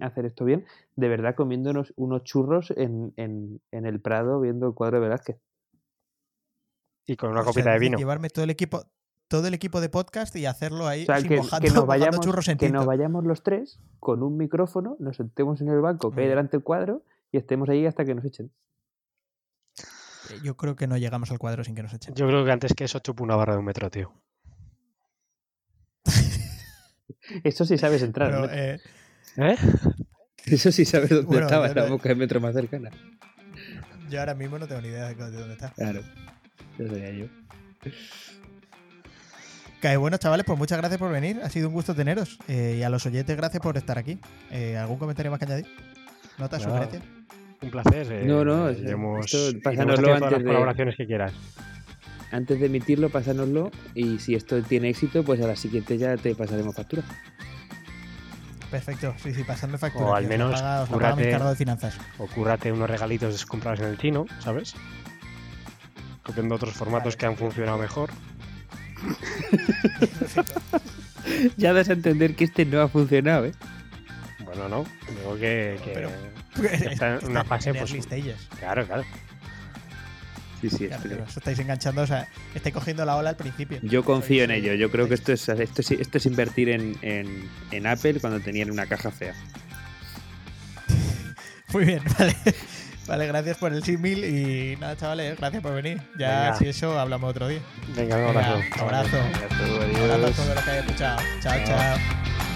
hacer esto bien, de verdad comiéndonos unos churros en, en, en el Prado viendo el cuadro de Velázquez. y con una O sea, copita de vino. Llevarme todo el equipo todo el equipo de podcast y hacerlo ahí O sea, así que, mojando, que nos vayamos, churros en que nos vayamos los tres con un micrófono, nos sentemos en el banco que hay Mm. delante del cuadro y estemos ahí hasta que nos echen. Eh, Yo creo que no llegamos al cuadro sin que nos echen. Yo creo que antes que eso chupo una barra de un metro, tío. (laughs) Eso sí sabes entrar. Pero, ¿no? eh, ¿Eh? (laughs) Eso sí sabes dónde Bueno, estaba, yo la boca de metro más cercana. yo ahora mismo no tengo ni idea de de dónde está. Claro. Eso sería yo. Que bueno, chavales, pues muchas gracias por venir. Ha sido un gusto teneros. Eh, y a los oyentes, gracias por estar aquí. Eh, ¿Algún comentario más que añadir? ¿Notas, sugerencias? Un placer. eh, No, no, iremos- esto iremos pásanoslo haciendo todas las antes de- colaboraciones que quieras. Antes de emitirlo, pásanoslo y si esto tiene éxito, pues a la siguiente ya te pasaremos factura. Perfecto, sí, sí, pasadme factura. O al menos paga- cúrate- encargado de finanzas. O cúrrate unos regalitos comprados en el chino, ¿sabes? Copiando otros formatos Vale. que han funcionado mejor. (laughs) (laughs) Ya das a entender que este no ha funcionado, ¿eh? Bueno, no. Digo que. que- Pero- está en (laughs) una fase, en pues. Claro, claro. Sí, sí, Claro, pero estáis enganchando, o sea, estáis cogiendo la ola al principio. Yo confío en ello. Yo creo que esto es, esto es, esto es invertir en, en, en Apple cuando tenían una caja fea. (laughs) Muy bien, vale. (laughs) Vale, gracias por el símil y nada, chavales, gracias por venir. Ya, Venga. si eso, hablamos otro día. Venga, un Venga, abrazo. abrazo. Venga, tú, Un abrazo a todos los que hayan escuchado. Chao, Chao. chao.